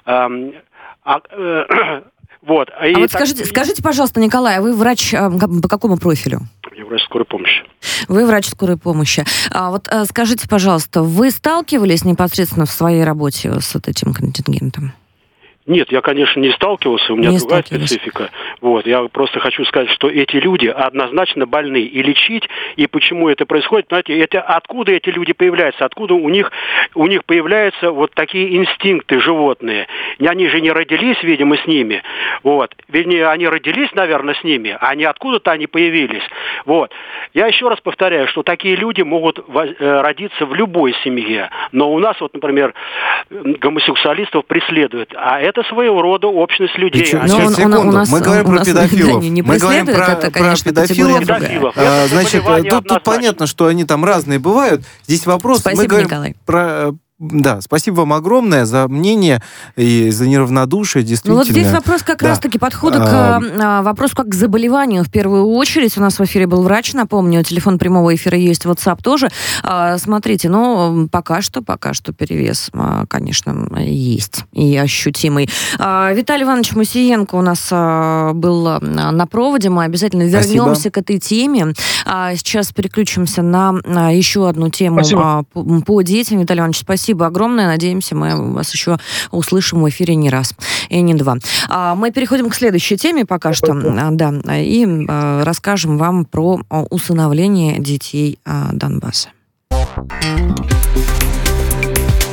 Э, э, вот. А и вот так... скажите, скажите, пожалуйста, Николай, а вы врач а, по какому профилю? Я врач скорой помощи. Вы врач скорой помощи. А вот а, скажите, пожалуйста, вы сталкивались непосредственно в своей работе с вот этим контингентом? Нет, я, конечно, не сталкивался, у меня не другая специфика. Вот, я просто хочу сказать, что эти люди однозначно больны. И лечить, и почему это происходит, знаете, это откуда эти люди появляются, откуда у них, у них появляются вот такие инстинкты животные. Они же не родились, видимо, с ними. Вот. Вернее, они родились, наверное, с ними, а не откуда-то они появились. Вот. Я еще раз повторяю, что такие люди могут э, родиться в любой семье. Но у нас, вот, например, гомосексуалистов преследуют. А это это своего рода общность людей. Причем, ну, он, секунду. Он, у нас, Мы говорим про педофилов. Не, не Мы говорим про, это, конечно, про педофилов. педофилов. А, значит, тут, тут понятно, что они там разные бывают. Здесь вопрос... Спасибо, мы говорим Николай. про да, спасибо вам огромное за мнение и за неравнодушие, действительно. Ну вот здесь вопрос как да. раз-таки подхода а... к а, вопросу как к заболеванию в первую очередь. У нас в эфире был врач, напомню, телефон прямого эфира есть, WhatsApp тоже. А, смотрите, ну, пока что, пока что перевес, а, конечно, есть и ощутимый. А, Виталий Иванович Мусиенко у нас а, был а, на проводе, мы обязательно вернемся спасибо. к этой теме. А, сейчас переключимся на а, еще одну тему а, по, по детям. Виталий Иванович, спасибо спасибо огромное. Надеемся, мы вас еще услышим в эфире не раз и не два. А, мы переходим к следующей теме пока что. А, да, и а, расскажем вам про усыновление детей Донбасса.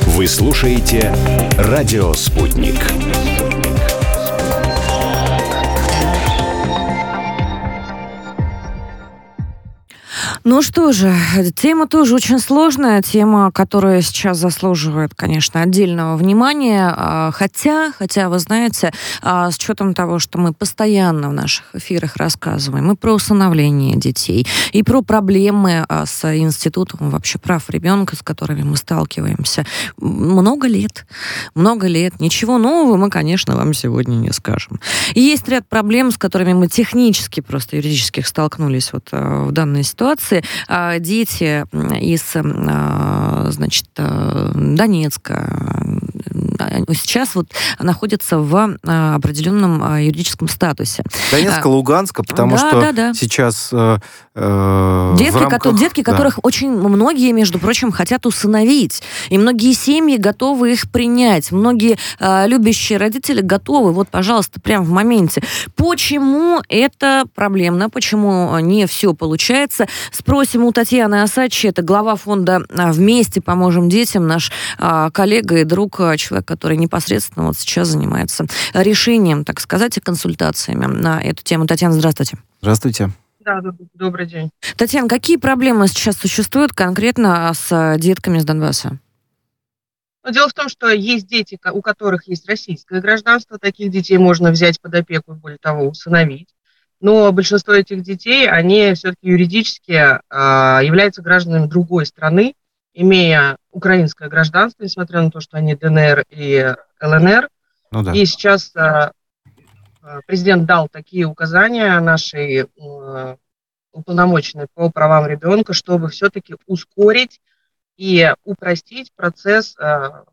Вы слушаете «Радио Спутник». Ну что же, тема тоже очень сложная, тема, которая сейчас заслуживает, конечно, отдельного внимания, а, хотя, хотя, вы знаете, а, с учетом того, что мы постоянно в наших эфирах рассказываем и про усыновление детей, и про проблемы а, с институтом вообще прав ребенка, с которыми мы сталкиваемся, много лет, много лет, ничего нового мы, конечно, вам сегодня не скажем. И есть ряд проблем, с которыми мы технически, просто юридически столкнулись вот в данной ситуации, ситуации а, дети из, а, значит, э, Донецка, сейчас вот находятся в определенном юридическом статусе. Донецка, Луганска, потому да, что да, да. сейчас э, детки, рамках... ко- детки да. которых очень многие, между прочим, хотят усыновить, и многие семьи готовы их принять, многие э, любящие родители готовы, вот, пожалуйста, прямо в моменте. Почему это проблемно? Почему не все получается? Спросим у Татьяны Асачи, это глава фонда «Вместе поможем детям», наш э, коллега и друг, человек, который непосредственно вот сейчас занимается решением, так сказать, и консультациями на эту тему. Татьяна, здравствуйте. Здравствуйте. Да, добрый день. Татьяна, какие проблемы сейчас существуют конкретно с детками из Донбасса? Но дело в том, что есть дети, у которых есть российское гражданство, таких детей можно взять под опеку и, более того, усыновить. Но большинство этих детей, они все-таки юридически э, являются гражданами другой страны, имея украинское гражданство, несмотря на то, что они ДНР и ЛНР. Ну, да. И сейчас э, президент дал такие указания нашей э, уполномоченной по правам ребенка, чтобы все-таки ускорить и упростить процесс э,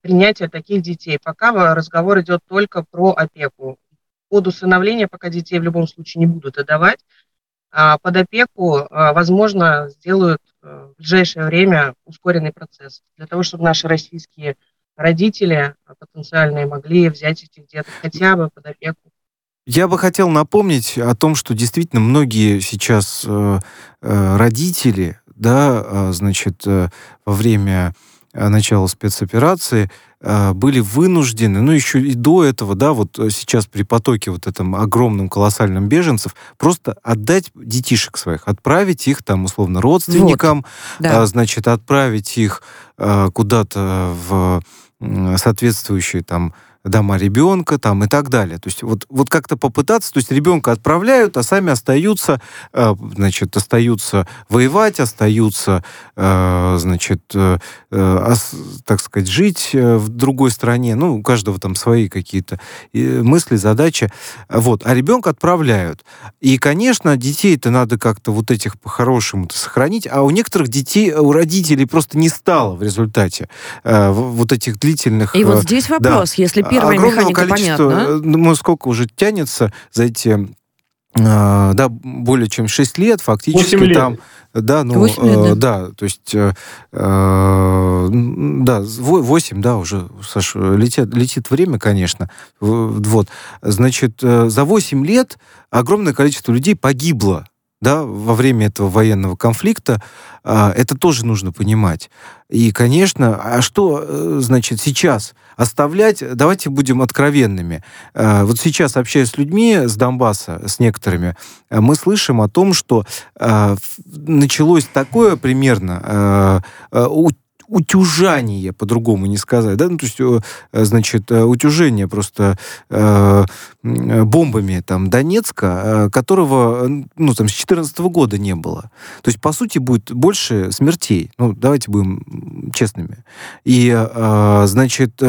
принятия таких детей. Пока разговор идет только про опеку. Под усыновление пока детей в любом случае не будут отдавать. А под опеку, э, возможно, сделают э, в ближайшее время ускоренный процесс для того, чтобы наши российские родители потенциальные могли взять этих деток хотя бы под опеку. Я бы хотел напомнить о том, что действительно многие сейчас э, э, родители да, а, значит, э, во время начала спецоперации были вынуждены, ну, еще и до этого, да, вот сейчас при потоке вот этом огромном, колоссальном беженцев, просто отдать детишек своих, отправить их там, условно, родственникам, вот. да. значит, отправить их куда-то в соответствующие там дома ребенка там и так далее. То есть вот, вот как-то попытаться, то есть ребенка отправляют, а сами остаются, э, значит, остаются воевать, остаются, э, значит, э, э, так сказать, жить э, в другой стране. Ну, у каждого там свои какие-то э, мысли, задачи. Вот. А ребенка отправляют. И, конечно, детей-то надо как-то вот этих по-хорошему сохранить, а у некоторых детей, у родителей просто не стало в результате э, вот этих длительных... И вот здесь вопрос, да, если первая огромного количества, понятно. Э, ну, сколько уже тянется за эти а, да, более чем 6 лет фактически лет. там, да, ну, 8 лет, да. да, то есть, э, э да, 8, да, уже, Саша, летит, летит время, конечно, вот, значит, э, за 8 лет огромное количество людей погибло да, во время этого военного конфликта, а, это тоже нужно понимать. И, конечно, а что, э, значит, сейчас оставлять, давайте будем откровенными. А, вот сейчас, общаясь с людьми с Донбасса, с некоторыми, мы слышим о том, что началось такое примерно утюжание, по-другому не сказать, да, ну, то есть, э, значит, э, утюжение просто э, бомбами там Донецка, которого, ну, там, с 14 года не было. То есть, по сути, будет больше смертей. Ну, давайте будем честными. И, значит,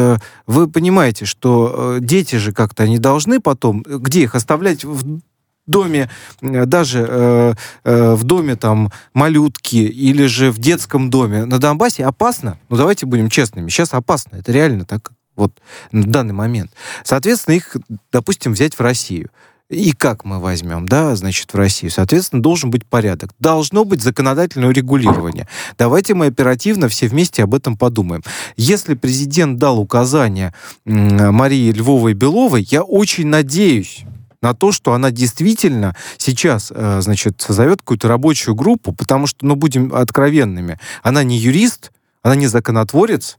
вы понимаете, что дети же как-то они должны потом, где их оставлять в доме, э, даже э, э, в доме там малютки или же в детском доме на Донбассе опасно. Ну, давайте будем честными. Сейчас опасно. Это реально так вот на данный момент. Соответственно, их, допустим, взять в Россию. И как мы возьмем, да, значит, в Россию? Соответственно, должен быть порядок. Должно быть законодательное регулирование. Давайте мы оперативно все вместе об этом подумаем. Если президент дал указания Марии Львовой Беловой, я очень надеюсь, на то, что она действительно сейчас, э, значит, созовет какую-то рабочую группу, потому что, ну, будем откровенными, она не юрист, она не законотворец,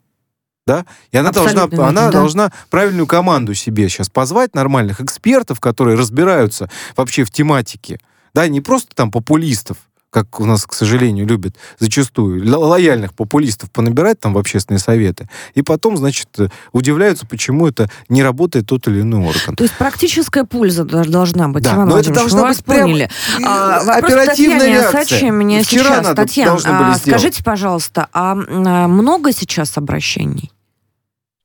да, и она должна, верно, она да. должна правильную команду себе сейчас позвать, нормальных экспертов, которые разбираются вообще в тематике, да, не просто там популистов, как у нас, к сожалению, любят зачастую, лояльных популистов понабирать там в общественные советы, и потом, значит, удивляются, почему это не работает тот или иной орган. То есть практическая польза должна быть, да, Иван но это должна быть поняли. А, оперативная реакция. Сачи меня Вчера сейчас. Надо, Татьяна, а, скажите, пожалуйста, а, а много сейчас обращений?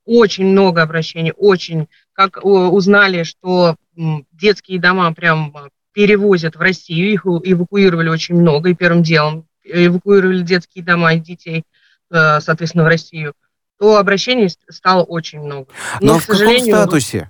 Очень много обращений, очень. Как узнали, что детские дома прям перевозят в Россию, их эвакуировали очень много, и первым делом эвакуировали детские дома и детей, э, соответственно, в Россию. то обращений стало очень много. Но, Но в каком статусе?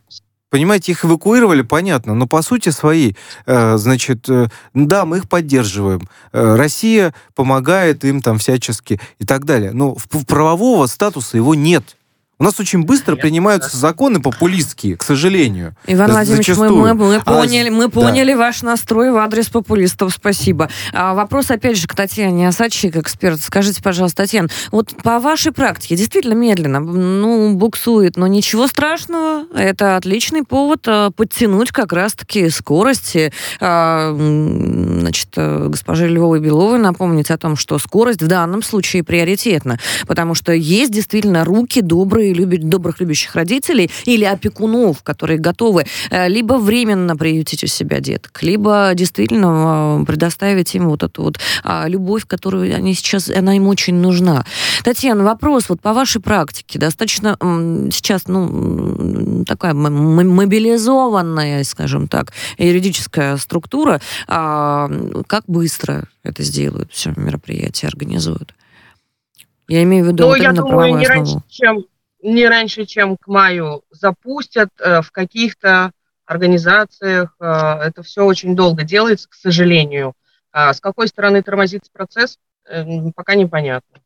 Понимаете, их эвакуировали, понятно, но по сути своей, э, значит, э, да, мы их поддерживаем. Э, Россия помогает им там всячески и так далее. Но в правового статуса его нет. У нас очень быстро принимаются законы популистские, к сожалению. Иван Владимирович, мы, мы, мы а, поняли, мы поняли да. ваш настрой в адрес популистов. Спасибо. А, вопрос, опять же, к Татьяне Осадчий, как эксперт. Скажите, пожалуйста, Татьяна, вот по вашей практике, действительно медленно, ну, буксует, но ничего страшного. Это отличный повод а, подтянуть как раз-таки скорости. А, значит, э, госпоже Львовой Беловой напомнить о том, что скорость в данном случае приоритетна, потому что есть действительно руки добрые добрые, любят, добрых любящих родителей или опекунов, которые готовы э, либо временно приютить у себя деток, либо действительно э, предоставить им вот эту вот а, любовь, которую они сейчас, она им очень нужна. Татьяна, вопрос вот по вашей практике. Достаточно сейчас, ну, такая мобилизованная, скажем так, юридическая структура. А, как быстро это сделают, все мероприятие организуют? Я имею в виду ну, вот я думаю, не раньше, чем не раньше, чем к маю запустят э, в каких-то организациях. Э, это все очень долго делается, к сожалению. А с какой стороны тормозится процесс, э, пока непонятно.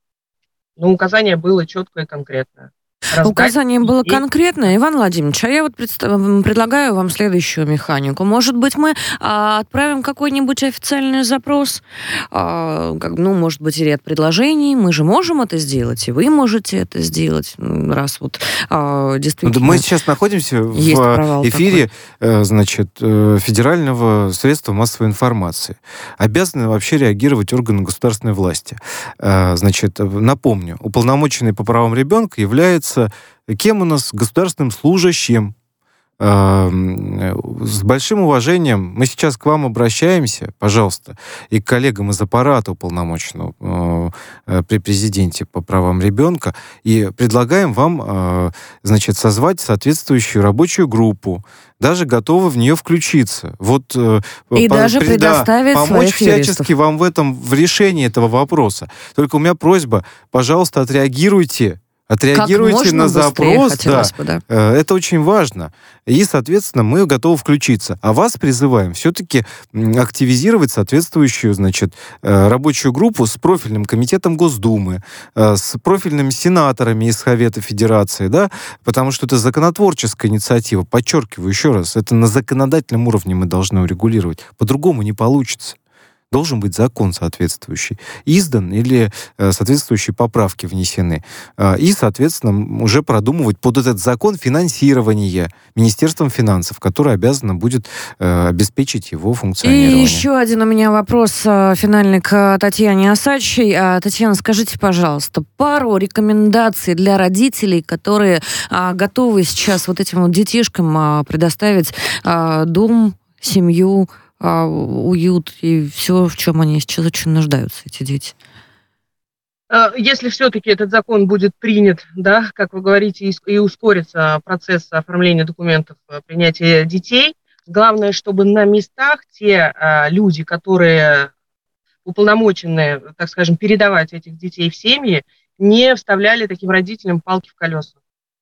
Но указание было четкое и конкретное. Раздать Указание было конкретное, Иван Владимирович, а я вот представ... предлагаю вам следующую механику. Может быть, мы а, отправим какой-нибудь официальный запрос, а, как, ну, может быть, ряд предложений, мы же можем это сделать, и вы можете это сделать, раз вот а, действительно... Мы сейчас находимся в эфире, такой. Э, значит, э, федерального средства массовой информации. Обязаны вообще реагировать органы государственной власти. Э, значит, напомню, уполномоченный по правам ребенка является является кем у нас государственным служащим, эм, с большим уважением мы сейчас к вам обращаемся, пожалуйста, и к коллегам из аппарата уполномоченного э, э, при президенте по правам ребенка, и предлагаем вам, э, значит, созвать соответствующую рабочую группу, даже готовы в нее включиться. Вот, и по, даже предоставить да, помочь всячески вам в этом, в решении этого вопроса. Только у меня просьба, пожалуйста, отреагируйте Отреагируйте на запрос, да, бы, да. Э, это очень важно. И, соответственно, мы готовы включиться. А вас призываем все-таки активизировать соответствующую, значит, э, рабочую группу с профильным комитетом Госдумы, э, с профильными сенаторами из Совета Федерации, да, потому что это законотворческая инициатива. Подчеркиваю еще раз, это на законодательном уровне мы должны урегулировать. По-другому не получится должен быть закон соответствующий издан или э, соответствующие поправки внесены. Э, и, соответственно, уже продумывать под этот закон финансирование Министерством финансов, которое обязано будет э, обеспечить его функционирование. И еще один у меня вопрос финальный к Татьяне Осадчей. Татьяна, скажите, пожалуйста, пару рекомендаций для родителей, которые готовы сейчас вот этим вот детишкам предоставить дом, семью, а, уют и все, в чем они сейчас очень нуждаются, эти дети. А, если все-таки этот закон будет принят, да, как вы говорите, и ускорится процесс оформления документов э, принятия детей, главное, чтобы на местах те а, люди, которые уполномочены, так скажем, передавать этих детей в семьи, не вставляли таким родителям палки в колеса.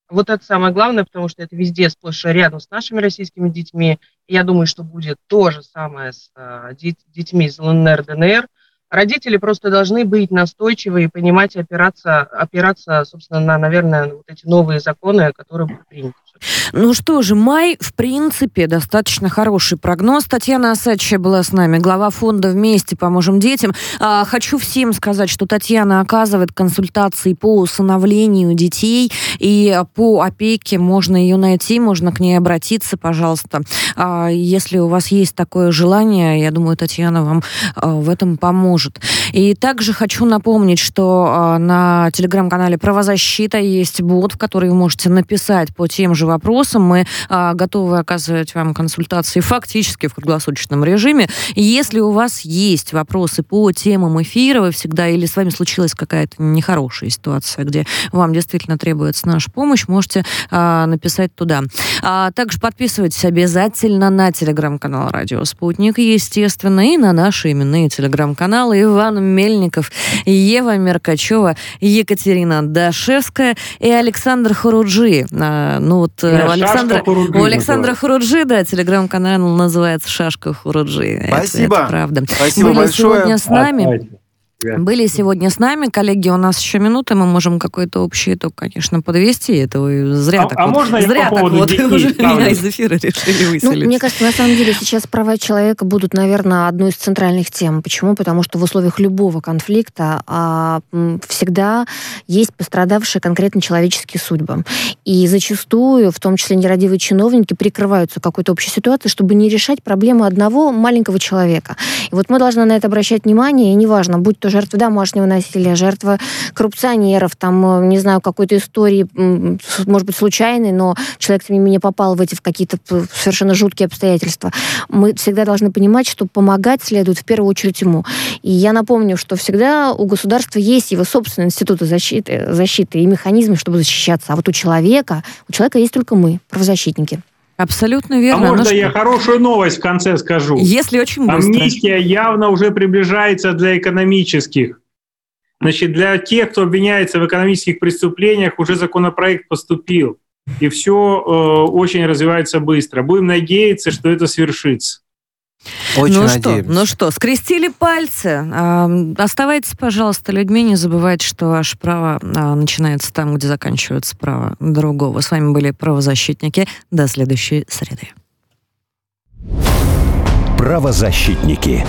Вот это самое главное, потому что это везде сплошь рядом с нашими российскими детьми. Я думаю, что будет то же самое с э, детьми из ЛНР, ДНР. Родители просто должны быть настойчивы и понимать, опираться, опираться, собственно, на, наверное, вот эти новые законы, которые будут приняты. Ну что же, май, в принципе, достаточно хороший прогноз. Татьяна Осадчая была с нами, глава фонда «Вместе поможем детям». А, хочу всем сказать, что Татьяна оказывает консультации по усыновлению детей и по опеке. Можно ее найти, можно к ней обратиться, пожалуйста. А, если у вас есть такое желание, я думаю, Татьяна вам а, в этом поможет. И также хочу напомнить, что а, на телеграм-канале «Правозащита» есть бот, в который вы можете написать по тем же вопросам. Мы а, готовы оказывать вам консультации фактически в круглосуточном режиме. Если у вас есть вопросы по темам эфира, вы всегда или с вами случилась какая-то нехорошая ситуация, где вам действительно требуется наша помощь, можете а, написать туда. Также подписывайтесь обязательно на телеграм-канал «Радио Спутник», естественно, и на наши именные телеграм-каналы Иван Антон Мельников, Ева Меркачева, Екатерина Дашевская и Александр Хуруджи. А, ну вот э, у Александра, у Александра Хуруджи, да, телеграм-канал называется «Шашка Хуруджи». Спасибо. Это, это правда. Спасибо Были большое. сегодня с нами. Давайте. Были сегодня с нами, коллеги, у нас еще минуты, мы можем какой-то общий итог, конечно, подвести. Это вы зря А- так а вот, можно зря по так вот детей уже меня из эфира решили Ну, выселить. мне кажется, на самом деле сейчас права человека будут, наверное, одной из центральных тем. Почему? Потому что в условиях любого конфликта а, всегда есть пострадавшие конкретно человеческие судьбы. И зачастую, в том числе нерадивые чиновники, прикрываются какой-то общей ситуацией, чтобы не решать проблемы одного маленького человека. И вот мы должны на это обращать внимание, и неважно, будь то жертва домашнего насилия, жертва коррупционеров, там, э, не знаю, какой-то истории, может быть, случайной, но человек, тем не менее, попал в эти в какие-то совершенно жуткие обстоятельства. Мы всегда должны понимать, что помогать следует в первую очередь ему. И я напомню, что всегда у государства есть его собственные институты защиты, защиты и механизмы, чтобы защищаться. А вот у человека, у человека есть только мы, правозащитники. Абсолютно А верно. Ну можно что, я хорошую новость в конце скажу? Если очень быстро. Амнистия явно уже приближается для экономических. Значит, для тех, кто обвиняется в экономических преступлениях, уже законопроект поступил. И все очень развивается быстро. Будем надеяться, что это свершится. Очень ну что, надеемся. ну что, скрестили пальцы. А, оставайтесь, пожалуйста, людьми, не забывайте, что ваше право а, начинается там, где заканчивается право другого. С вами были правозащитники. До следующей среды. Правозащитники.